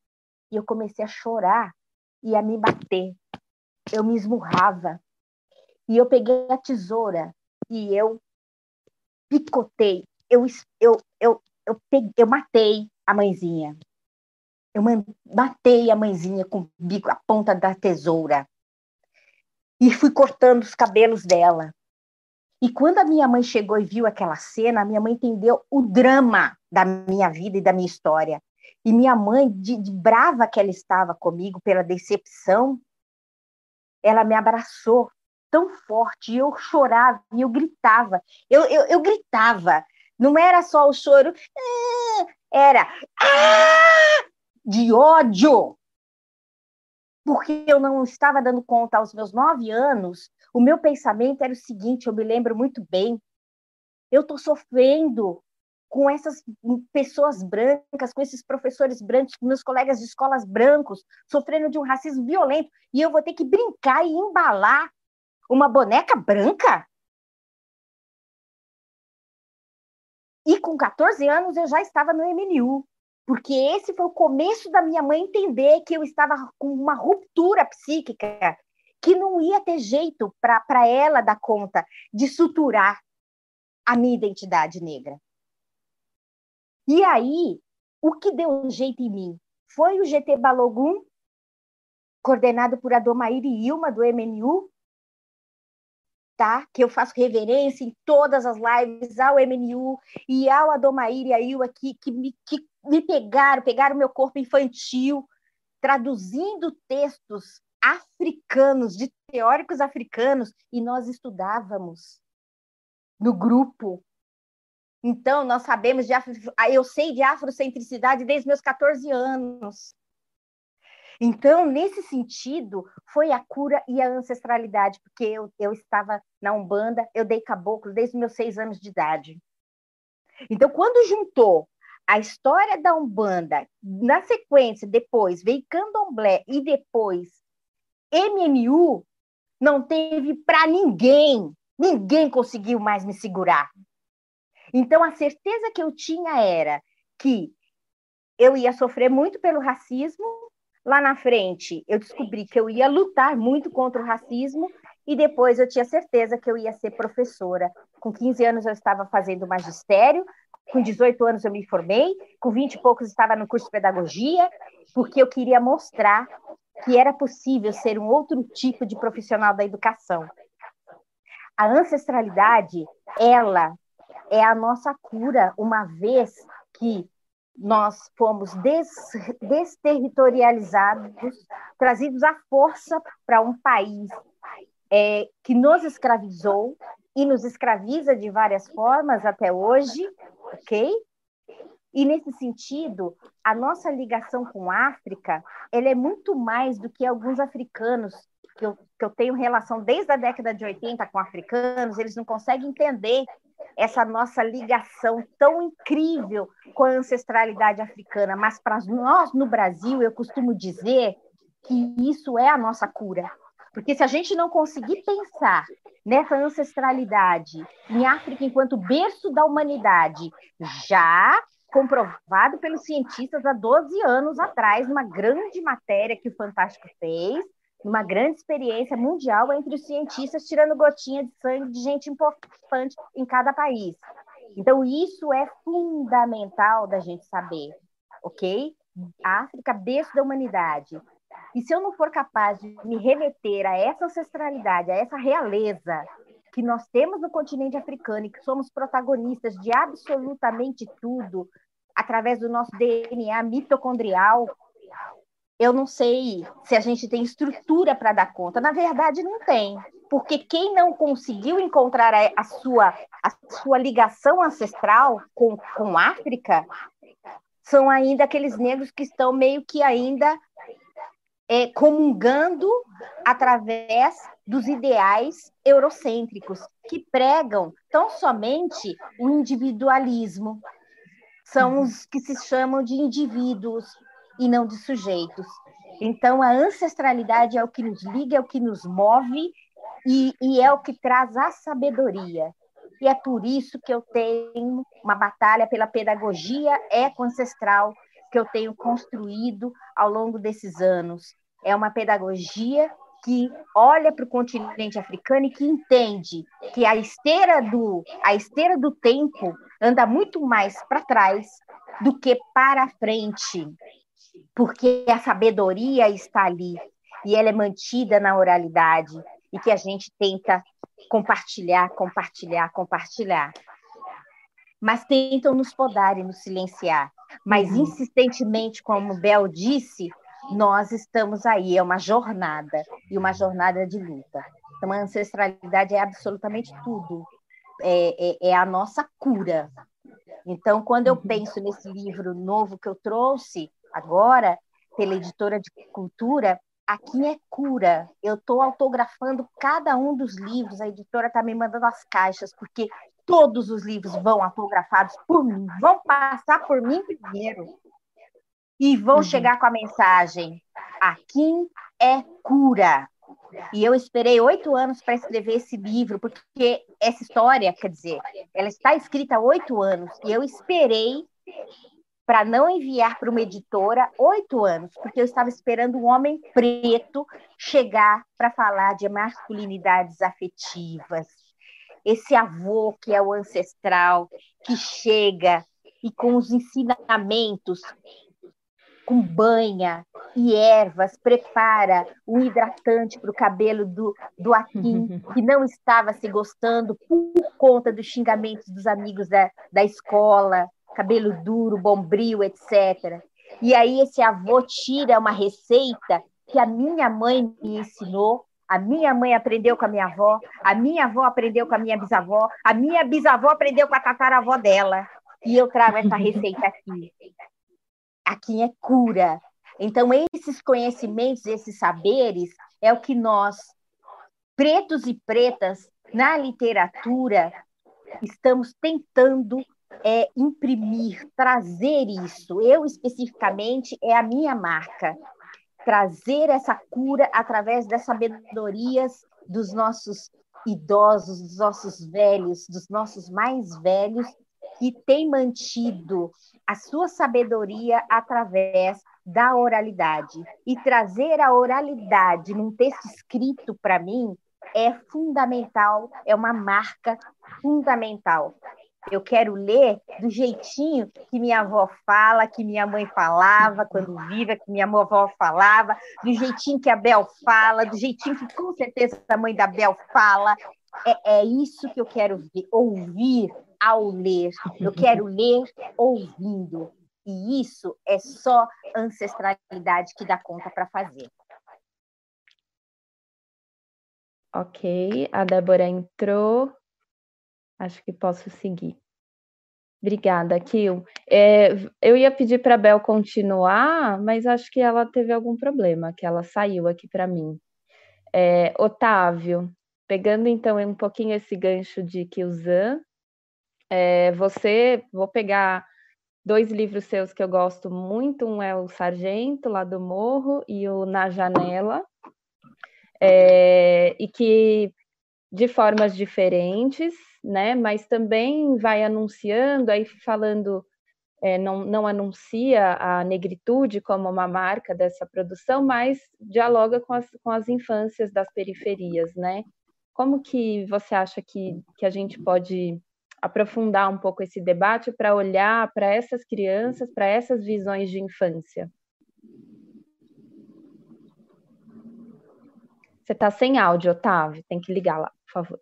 E eu comecei a chorar e a me bater. Eu me esmurrava. E eu peguei a tesoura e eu picotei. Eu, eu, eu, eu, peguei, eu matei a mãezinha. Eu matei a mãezinha com bico, a ponta da tesoura. E fui cortando os cabelos dela. E quando a minha mãe chegou e viu aquela cena, a minha mãe entendeu o drama da minha vida e da minha história. E minha mãe, de, de brava que ela estava comigo pela decepção, ela me abraçou tão forte, e eu chorava, e eu gritava, eu, eu, eu gritava, não era só o choro, ah", era ah! De ódio, porque eu não estava dando conta aos meus nove anos o meu pensamento era o seguinte: eu me lembro muito bem, eu estou sofrendo com essas pessoas brancas, com esses professores brancos, com meus colegas de escolas brancos, sofrendo de um racismo violento, e eu vou ter que brincar e embalar uma boneca branca? E com 14 anos eu já estava no MNU, porque esse foi o começo da minha mãe entender que eu estava com uma ruptura psíquica, que não ia ter jeito para ela dar conta de suturar a minha identidade negra. E aí, o que deu jeito em mim foi o GT Balogum, coordenado por Adomair Ilma, do MNU, tá? que eu faço reverência em todas as lives ao MNU e ao Adomair e a Ilma, que, que, me, que me pegaram, pegaram meu corpo infantil, traduzindo textos africanos, de teóricos africanos, e nós estudávamos no grupo. Então, nós sabemos de afro... Eu sei de afrocentricidade desde meus 14 anos. Então, nesse sentido, foi a cura e a ancestralidade, porque eu, eu estava na Umbanda, eu dei caboclo desde meus seis anos de idade. Então, quando juntou a história da Umbanda, na sequência, depois veio Candomblé e depois MMU, não teve para ninguém, ninguém conseguiu mais me segurar. Então, a certeza que eu tinha era que eu ia sofrer muito pelo racismo. Lá na frente, eu descobri que eu ia lutar muito contra o racismo. E depois eu tinha certeza que eu ia ser professora. Com 15 anos eu estava fazendo magistério, com 18 anos eu me formei, com 20 e poucos estava no curso de pedagogia, porque eu queria mostrar que era possível ser um outro tipo de profissional da educação. A ancestralidade, ela é a nossa cura, uma vez que nós fomos des, desterritorializados, trazidos à força para um país é, que nos escravizou e nos escraviza de várias formas até hoje, ok? E nesse sentido, a nossa ligação com a África, ela é muito mais do que alguns africanos que eu, que eu tenho relação desde a década de 80 com africanos, eles não conseguem entender essa nossa ligação tão incrível com a ancestralidade africana, mas para nós no Brasil, eu costumo dizer que isso é a nossa cura. Porque se a gente não conseguir pensar nessa ancestralidade em África enquanto berço da humanidade, já comprovado pelos cientistas há 12 anos atrás, numa grande matéria que o Fantástico fez, uma grande experiência mundial entre os cientistas tirando gotinha de sangue de gente importante em cada país. Então, isso é fundamental da gente saber, ok? África, berço da humanidade. E se eu não for capaz de me remeter a essa ancestralidade, a essa realeza que nós temos no continente africano e que somos protagonistas de absolutamente tudo através do nosso DNA mitocondrial, eu não sei se a gente tem estrutura para dar conta. Na verdade, não tem. Porque quem não conseguiu encontrar a, a sua, a sua ligação ancestral com, com África são ainda aqueles negros que estão meio que ainda é, comungando através dos ideais eurocêntricos, que pregam tão somente o individualismo. São os que se chamam de indivíduos, e não de sujeitos. Então, a ancestralidade é o que nos liga, é o que nos move e, e é o que traz a sabedoria. E é por isso que eu tenho uma batalha pela pedagogia eco-ancestral que eu tenho construído ao longo desses anos. É uma pedagogia que olha para o continente africano e que entende que a esteira do, a esteira do tempo anda muito mais para trás do que para frente porque a sabedoria está ali e ela é mantida na oralidade e que a gente tenta compartilhar, compartilhar, compartilhar. Mas tentam nos podar e nos silenciar. Mas uhum. insistentemente, como Bel disse, nós estamos aí, é uma jornada e uma jornada de luta. Então, a ancestralidade é absolutamente tudo. É, é, é a nossa cura. Então, quando eu uhum. penso nesse livro novo que eu trouxe, agora, pela editora de cultura, aqui é cura. Eu estou autografando cada um dos livros, a editora está me mandando as caixas, porque todos os livros vão autografados por mim, vão passar por mim primeiro. E vão uhum. chegar com a mensagem: aqui é cura. E eu esperei oito anos para escrever esse livro, porque essa história, quer dizer, ela está escrita há oito anos, e eu esperei para não enviar para uma editora oito anos, porque eu estava esperando um homem preto chegar para falar de masculinidades afetivas. Esse avô que é o ancestral, que chega e com os ensinamentos, com banha e ervas, prepara um hidratante para o cabelo do, do Akin, que não estava se gostando por conta dos xingamentos dos amigos da, da escola cabelo duro, bombril, etc. E aí esse avô tira uma receita que a minha mãe me ensinou, a minha mãe aprendeu com a minha avó, a minha avó aprendeu com a minha bisavó, a minha bisavó aprendeu com a tataravó dela. E eu trago essa receita aqui. Aqui é cura. Então, esses conhecimentos, esses saberes, é o que nós, pretos e pretas, na literatura, estamos tentando é, imprimir, trazer isso. Eu, especificamente, é a minha marca. Trazer essa cura através das sabedorias dos nossos idosos, dos nossos velhos, dos nossos mais velhos, que têm mantido a sua sabedoria através da oralidade. E trazer a oralidade num texto escrito, para mim, é fundamental, é uma marca fundamental. Eu quero ler do jeitinho que minha avó fala, que minha mãe falava quando viva, que minha avó falava, do jeitinho que a Bel fala, do jeitinho que com certeza a mãe da Bel fala. É, é isso que eu quero ver, ouvir ao ler. Eu quero ler ouvindo. E isso é só ancestralidade que dá conta para fazer. Ok, a Débora entrou. Acho que posso seguir. Obrigada, Kil. É, eu ia pedir para a Bel continuar, mas acho que ela teve algum problema, que ela saiu aqui para mim. É, Otávio, pegando então um pouquinho esse gancho de Kilzan, é, você, vou pegar dois livros seus que eu gosto muito, um é o Sargento, lá do Morro, e o Na Janela, é, e que de formas diferentes, né? Mas também vai anunciando, aí falando, é, não, não anuncia a negritude como uma marca dessa produção, mas dialoga com as, com as infâncias das periferias, né? Como que você acha que, que a gente pode aprofundar um pouco esse debate para olhar para essas crianças, para essas visões de infância? Você está sem áudio, Otávio, tem que ligar lá, por favor.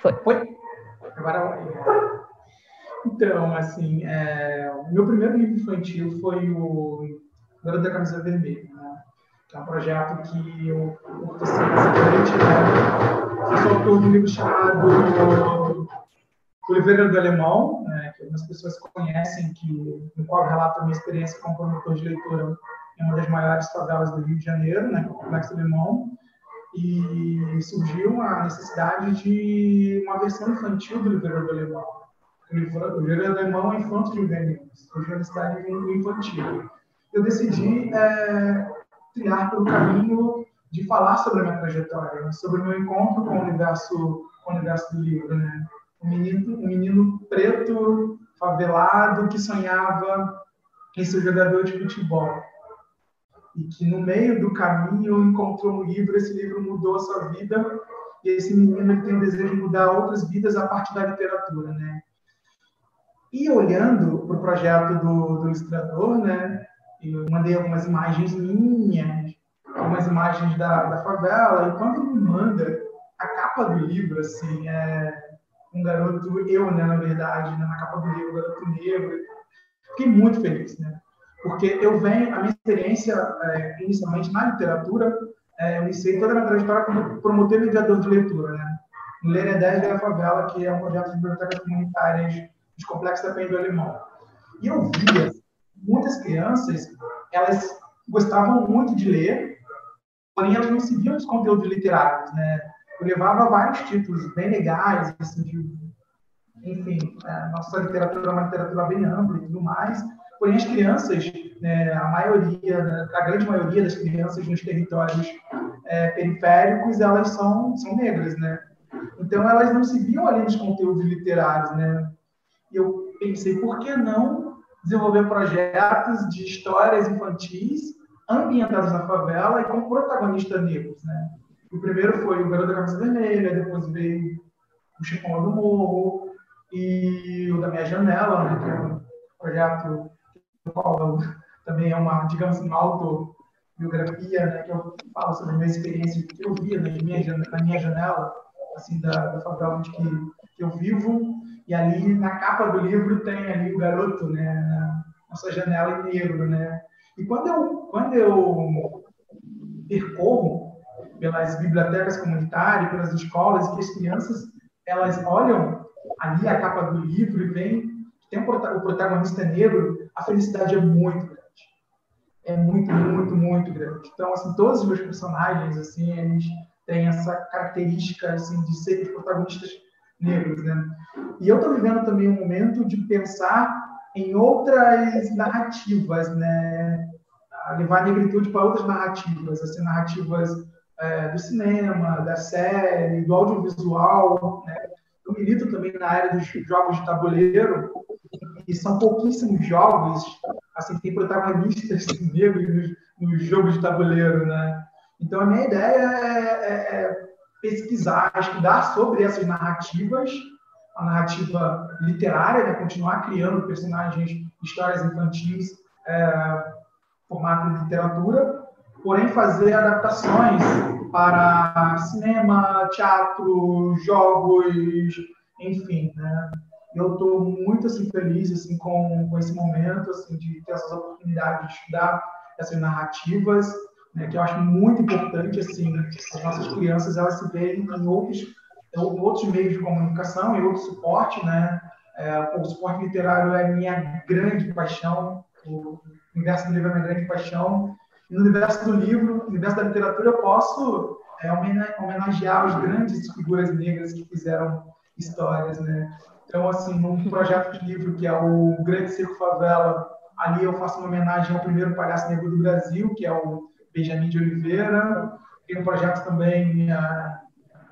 Foi. Foi. Agora Então, assim, é, o meu primeiro livro infantil foi o Garoto da Camisa Vermelha, né? que é um projeto que eu curto assim, bastante. Né? Eu sou autor de um livro chamado Oliveira do Alemão, né? que algumas pessoas conhecem, que, no qual eu relato a minha experiência como promotor de leitura em uma das maiores favelas do Rio de Janeiro, né, o Complexo Alemão, e surgiu a necessidade de uma versão infantil do livro Alemão. O livro Alemão é infanto juvenil, surgiu a necessidade de um infantil. Eu decidi é, trilhar pelo caminho de falar sobre a minha trajetória, né, sobre o meu encontro com o universo, com o universo do livro. Né? Um, menino, um menino preto, favelado, que sonhava em ser jogador de futebol e que no meio do caminho encontrou um livro, esse livro mudou a sua vida e esse menino tem o desejo de mudar outras vidas a partir da literatura, né? E olhando para o projeto do, do ilustrador, né? Eu mandei algumas imagens minhas, algumas imagens da, da favela, e quando ele me manda a capa do livro, assim, é um garoto, eu, né, na verdade, né, na capa do livro, um garoto negro, fiquei muito feliz, né? Porque eu venho, a minha experiência, é, inicialmente na literatura, é, eu iniciei toda a minha trajetória como promotor mediador de leitura, né? No Ler 10 da Favela, que é um projeto de bibliotecas comunitárias de Complexo da Penha do Alemão. E eu via muitas crianças, elas gostavam muito de ler, porém elas não se viam os conteúdos literários, né? Eu levava vários títulos bem legais, assim, de, enfim, é, nossa literatura é uma literatura bem ampla e tudo mais, Porém, as crianças, né, a maioria, né, a grande maioria das crianças nos territórios é, periféricos, elas são, são negras, né? Então, elas não se viam ali nos conteúdos literários, né? E eu pensei, por que não desenvolver projetos de histórias infantis ambientadas na favela e com protagonistas negros, né? O primeiro foi o Garoto da Camisa Vermelha, depois veio o Chipão do Morro e o da Minha Janela, né, que é um projeto também é uma, digamos, uma autobiografia, né, que eu falo sobre a minha experiência que eu via na minha, na minha janela, assim, da, da favela onde que, que eu vivo, e ali na capa do livro tem ali o garoto, né, na sua janela em negro, né? E quando eu, quando eu percorro pelas bibliotecas comunitárias, pelas escolas, que as crianças elas olham ali a capa do livro e veem que tem o protagonista negro, a felicidade é muito grande. É muito, muito, muito grande. Então, assim, todos os meus personagens, assim, eles têm essa característica, assim, de serem protagonistas negros, né? E eu estou vivendo também um momento de pensar em outras narrativas, né? levar a negritude para outras narrativas, assim, narrativas é, do cinema, da série, do audiovisual. Né? Eu milito também na área dos jogos de tabuleiro, e são pouquíssimos jogos assim, que têm protagonistas negros nos, nos jogos de tabuleiro. Né? Então, a minha ideia é, é, é pesquisar, estudar sobre essas narrativas, a narrativa literária, né? continuar criando personagens, histórias infantis, é, formato de literatura, porém fazer adaptações para cinema, teatro, jogos, enfim, né? Eu estou muito assim feliz assim com, com esse momento assim de ter essas oportunidades de estudar essas narrativas, né, que eu acho muito importante assim as nossas crianças elas se veem em outros em outros meios de comunicação e outro suporte, né? É, o suporte literário é minha grande paixão, o universo do livro é minha grande paixão e no universo do livro, no universo da literatura, eu posso é, homenagear as grandes figuras negras que fizeram histórias, né? Então, assim, num projeto de livro que é o Grande Circo Favela, ali eu faço uma homenagem ao primeiro palhaço negro do Brasil, que é o Benjamin de Oliveira. Tem um projeto também uh,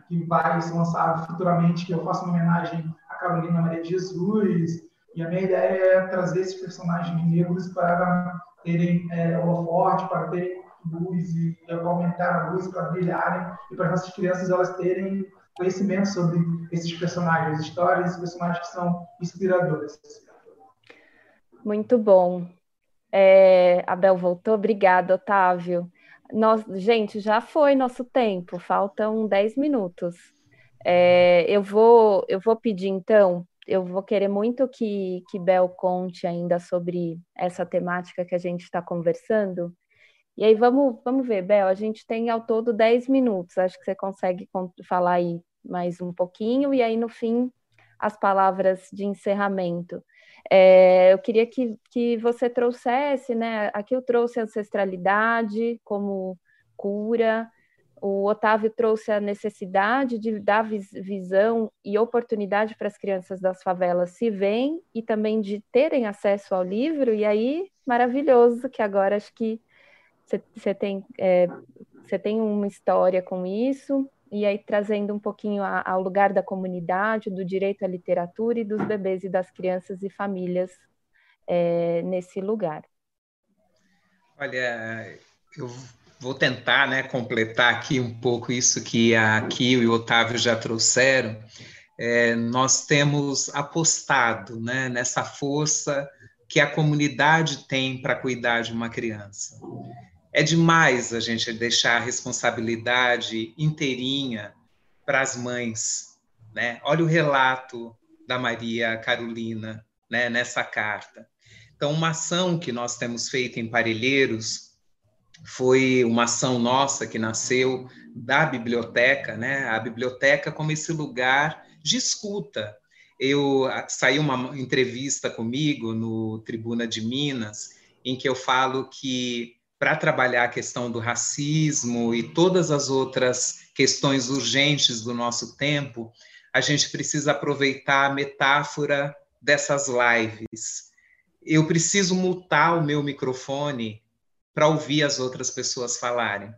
que vai ser lançado futuramente, que eu faço uma homenagem a Carolina Maria de Jesus. E a minha ideia é trazer esses personagens negros para terem é, holofote, para terem luz e aumentar a luz para brilharem e para as nossas crianças elas terem conhecimento sobre esses personagens, histórias, personagens que são inspiradores. Muito bom. É, Abel voltou, obrigada, Otávio. Nós, gente, já foi nosso tempo, faltam 10 minutos. É, eu, vou, eu vou pedir então eu vou querer muito que, que Bel conte ainda sobre essa temática que a gente está conversando. E aí vamos, vamos ver, Bel, a gente tem ao todo 10 minutos, acho que você consegue falar aí mais um pouquinho, e aí no fim as palavras de encerramento. É, eu queria que, que você trouxesse, né? Aqui eu trouxe ancestralidade como cura, o Otávio trouxe a necessidade de dar visão e oportunidade para as crianças das favelas se veem e também de terem acesso ao livro, e aí, maravilhoso, que agora acho que você tem, é, tem uma história com isso, e aí trazendo um pouquinho a, ao lugar da comunidade, do direito à literatura e dos bebês e das crianças e famílias é, nesse lugar. Olha, eu vou tentar né, completar aqui um pouco isso que a Kio e o Otávio já trouxeram. É, nós temos apostado né, nessa força que a comunidade tem para cuidar de uma criança. É demais a gente deixar a responsabilidade inteirinha para as mães. Né? Olha o relato da Maria Carolina né, nessa carta. Então, uma ação que nós temos feito em Parelheiros foi uma ação nossa que nasceu da biblioteca, né? A biblioteca como esse lugar de escuta. Eu saiu uma entrevista comigo no Tribuna de Minas em que eu falo que para trabalhar a questão do racismo e todas as outras questões urgentes do nosso tempo, a gente precisa aproveitar a metáfora dessas lives. Eu preciso mutar o meu microfone para ouvir as outras pessoas falarem.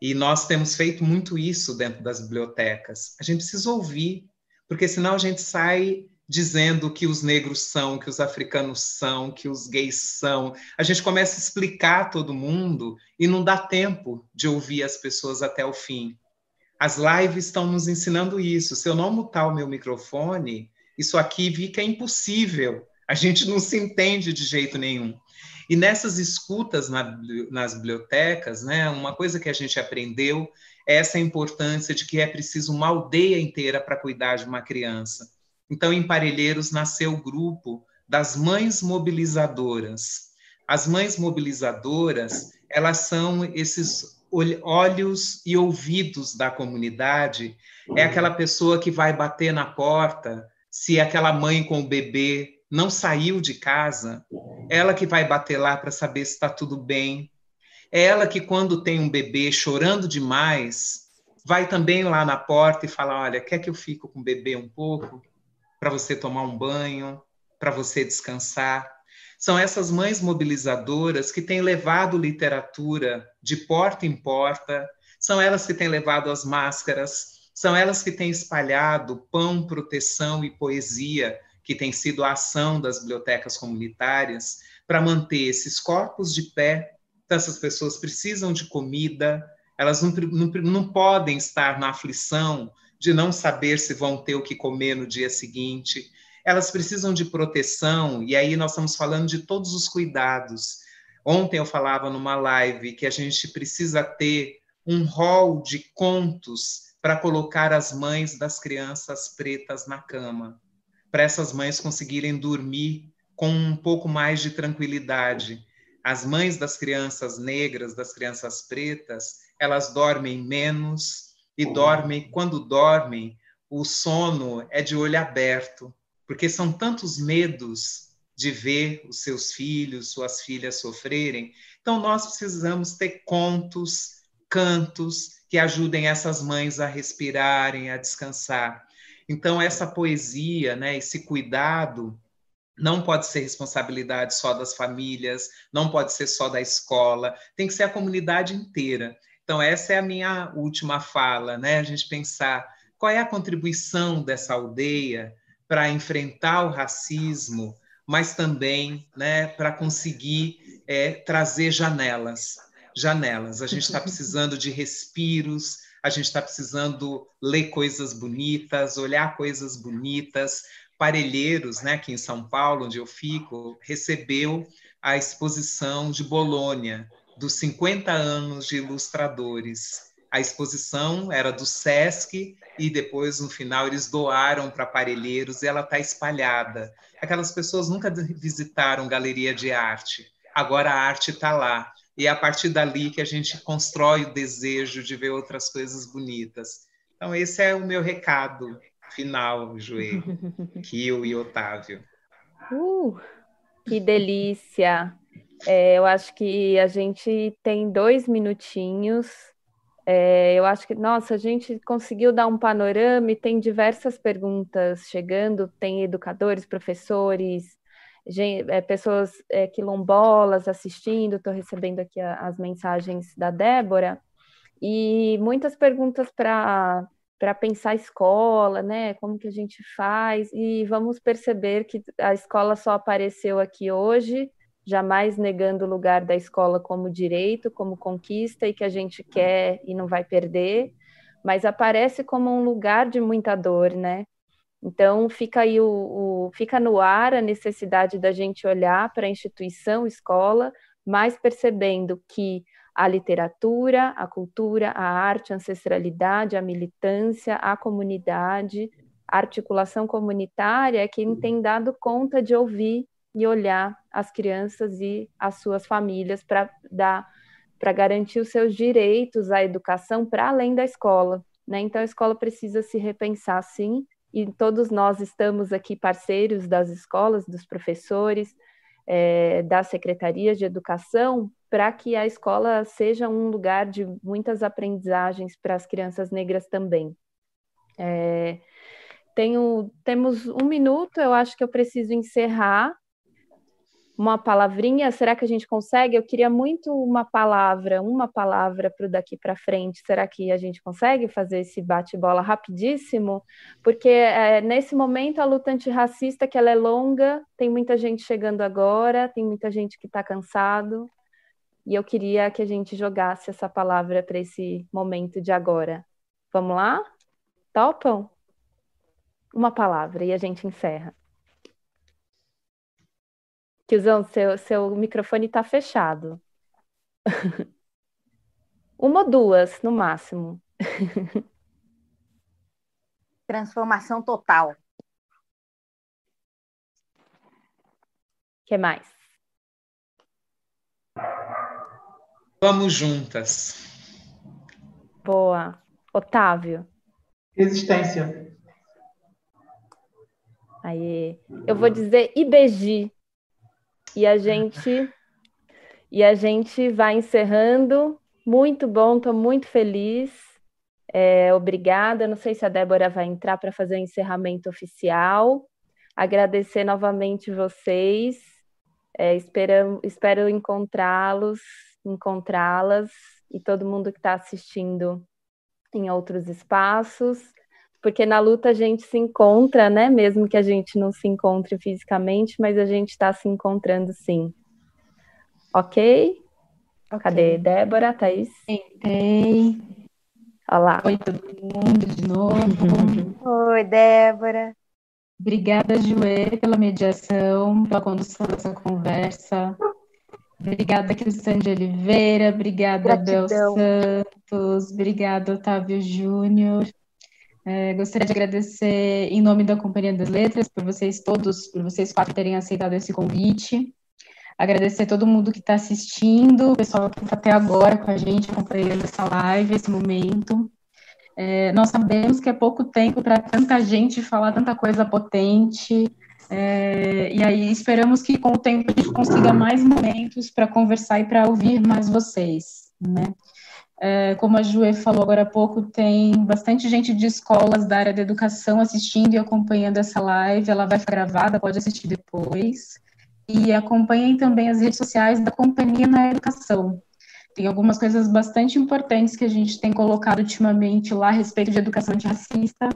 E nós temos feito muito isso dentro das bibliotecas. A gente precisa ouvir, porque senão a gente sai dizendo que os negros são, que os africanos são, que os gays são. A gente começa a explicar a todo mundo e não dá tempo de ouvir as pessoas até o fim. As lives estão nos ensinando isso. Se eu não mutar o meu microfone, isso aqui fica impossível. A gente não se entende de jeito nenhum. E nessas escutas na, nas bibliotecas, né, uma coisa que a gente aprendeu é essa importância de que é preciso uma aldeia inteira para cuidar de uma criança. Então, em Parelheiros nasceu o grupo das mães mobilizadoras. As mães mobilizadoras, elas são esses olhos e ouvidos da comunidade. É aquela pessoa que vai bater na porta se aquela mãe com o bebê não saiu de casa, ela que vai bater lá para saber se está tudo bem. É ela que, quando tem um bebê chorando demais, vai também lá na porta e fala: Olha, quer que eu fique com o bebê um pouco? Para você tomar um banho, para você descansar. São essas mães mobilizadoras que têm levado literatura de porta em porta, são elas que têm levado as máscaras, são elas que têm espalhado pão, proteção e poesia, que tem sido a ação das bibliotecas comunitárias, para manter esses corpos de pé. Então, essas pessoas precisam de comida, elas não, não, não podem estar na aflição de não saber se vão ter o que comer no dia seguinte. Elas precisam de proteção, e aí nós estamos falando de todos os cuidados. Ontem eu falava numa live que a gente precisa ter um rol de contos para colocar as mães das crianças pretas na cama, para essas mães conseguirem dormir com um pouco mais de tranquilidade. As mães das crianças negras, das crianças pretas, elas dormem menos e dormem, quando dormem, o sono é de olho aberto, porque são tantos medos de ver os seus filhos, suas filhas sofrerem. Então, nós precisamos ter contos, cantos, que ajudem essas mães a respirarem, a descansar. Então, essa poesia, né, esse cuidado, não pode ser responsabilidade só das famílias, não pode ser só da escola, tem que ser a comunidade inteira. Então, essa é a minha última fala, né? A gente pensar qual é a contribuição dessa aldeia para enfrentar o racismo, mas também né, para conseguir é, trazer janelas janelas. A gente está precisando de respiros, a gente está precisando ler coisas bonitas, olhar coisas bonitas. Parelheiros, né, aqui em São Paulo, onde eu fico, recebeu a exposição de Bolônia, dos 50 anos de ilustradores. A exposição era do SESC e depois, no final, eles doaram para Parelheiros e ela está espalhada. Aquelas pessoas nunca visitaram galeria de arte, agora a arte está lá e é a partir dali que a gente constrói o desejo de ver outras coisas bonitas. Então, esse é o meu recado final, Joê, Kio e Otávio. Uh, que delícia! É, eu acho que a gente tem dois minutinhos. É, eu acho que, nossa, a gente conseguiu dar um panorama e tem diversas perguntas chegando. Tem educadores, professores, gente, é, pessoas é, quilombolas assistindo, estou recebendo aqui a, as mensagens da Débora, e muitas perguntas para para pensar a escola, né? Como que a gente faz? E vamos perceber que a escola só apareceu aqui hoje, jamais negando o lugar da escola como direito, como conquista e que a gente quer e não vai perder, mas aparece como um lugar de muita dor, né? Então, fica aí o, o, fica no ar a necessidade da gente olhar para a instituição, escola, mas percebendo que a literatura, a cultura, a arte, a ancestralidade, a militância, a comunidade, a articulação comunitária é quem tem dado conta de ouvir e olhar as crianças e as suas famílias para dar para garantir os seus direitos à educação para além da escola. Né? Então, a escola precisa se repensar, sim, e todos nós estamos aqui parceiros das escolas, dos professores, é, das secretarias de educação, para que a escola seja um lugar de muitas aprendizagens para as crianças negras também. É, tenho, temos um minuto, eu acho que eu preciso encerrar, uma palavrinha? Será que a gente consegue? Eu queria muito uma palavra, uma palavra para o daqui para frente. Será que a gente consegue fazer esse bate-bola rapidíssimo? Porque é, nesse momento a luta antirracista, que ela é longa, tem muita gente chegando agora, tem muita gente que está cansado. E eu queria que a gente jogasse essa palavra para esse momento de agora. Vamos lá? Topam? Uma palavra e a gente encerra. Tiozão, seu, seu microfone está fechado. Uma ou duas, no máximo. Transformação total. que mais? Vamos juntas. Boa. Otávio. Existência. Aí, eu vou dizer IBG. E a gente e a gente vai encerrando. Muito bom, estou muito feliz. É, obrigada. Não sei se a Débora vai entrar para fazer o encerramento oficial. Agradecer novamente vocês. É, espero, espero encontrá-los, encontrá-las e todo mundo que está assistindo em outros espaços, porque na luta a gente se encontra, né? Mesmo que a gente não se encontre fisicamente, mas a gente está se encontrando sim. Ok? okay. Cadê Débora, Thaís? Entrei. Olá. Oi, todo mundo de novo. Oi, Débora. Obrigada, Joê, pela mediação, pela condução dessa conversa. Obrigada, Cristiane de Oliveira. Obrigada, Bel Santos. Obrigada, Otávio Júnior. É, gostaria de agradecer em nome da Companhia das Letras por vocês todos, por vocês quatro terem aceitado esse convite. Agradecer todo mundo que está assistindo, o pessoal que está até agora com a gente, acompanhando essa live, esse momento. É, nós sabemos que é pouco tempo para tanta gente falar tanta coisa potente, é, e aí esperamos que com o tempo a gente consiga mais momentos para conversar e para ouvir mais vocês, né? É, como a Juê falou agora há pouco, tem bastante gente de escolas da área da educação assistindo e acompanhando essa live. Ela vai ficar gravada, pode assistir depois. E acompanhem também as redes sociais da Companhia na Educação. Tem algumas coisas bastante importantes que a gente tem colocado ultimamente lá a respeito de educação antirracista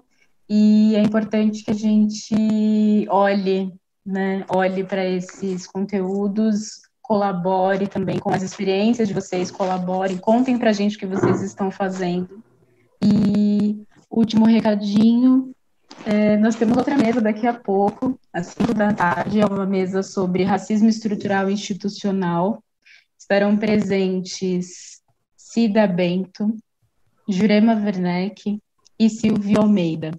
e é importante que a gente olhe, né, olhe para esses conteúdos, colabore também com as experiências de vocês, colaborem, contem para a gente o que vocês estão fazendo. E último recadinho, é, nós temos outra mesa daqui a pouco, às 5 da tarde, é uma mesa sobre racismo estrutural e institucional. Estarão presentes Cida Bento, Jurema Werneck e Silvio Almeida.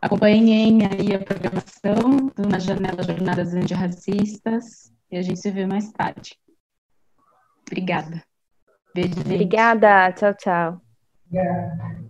Acompanhem aí a programação do Na Janela Jornadas Antirracistas e a gente se vê mais tarde. Obrigada. Beijo, gente. Obrigada. Tchau, tchau. Obrigada.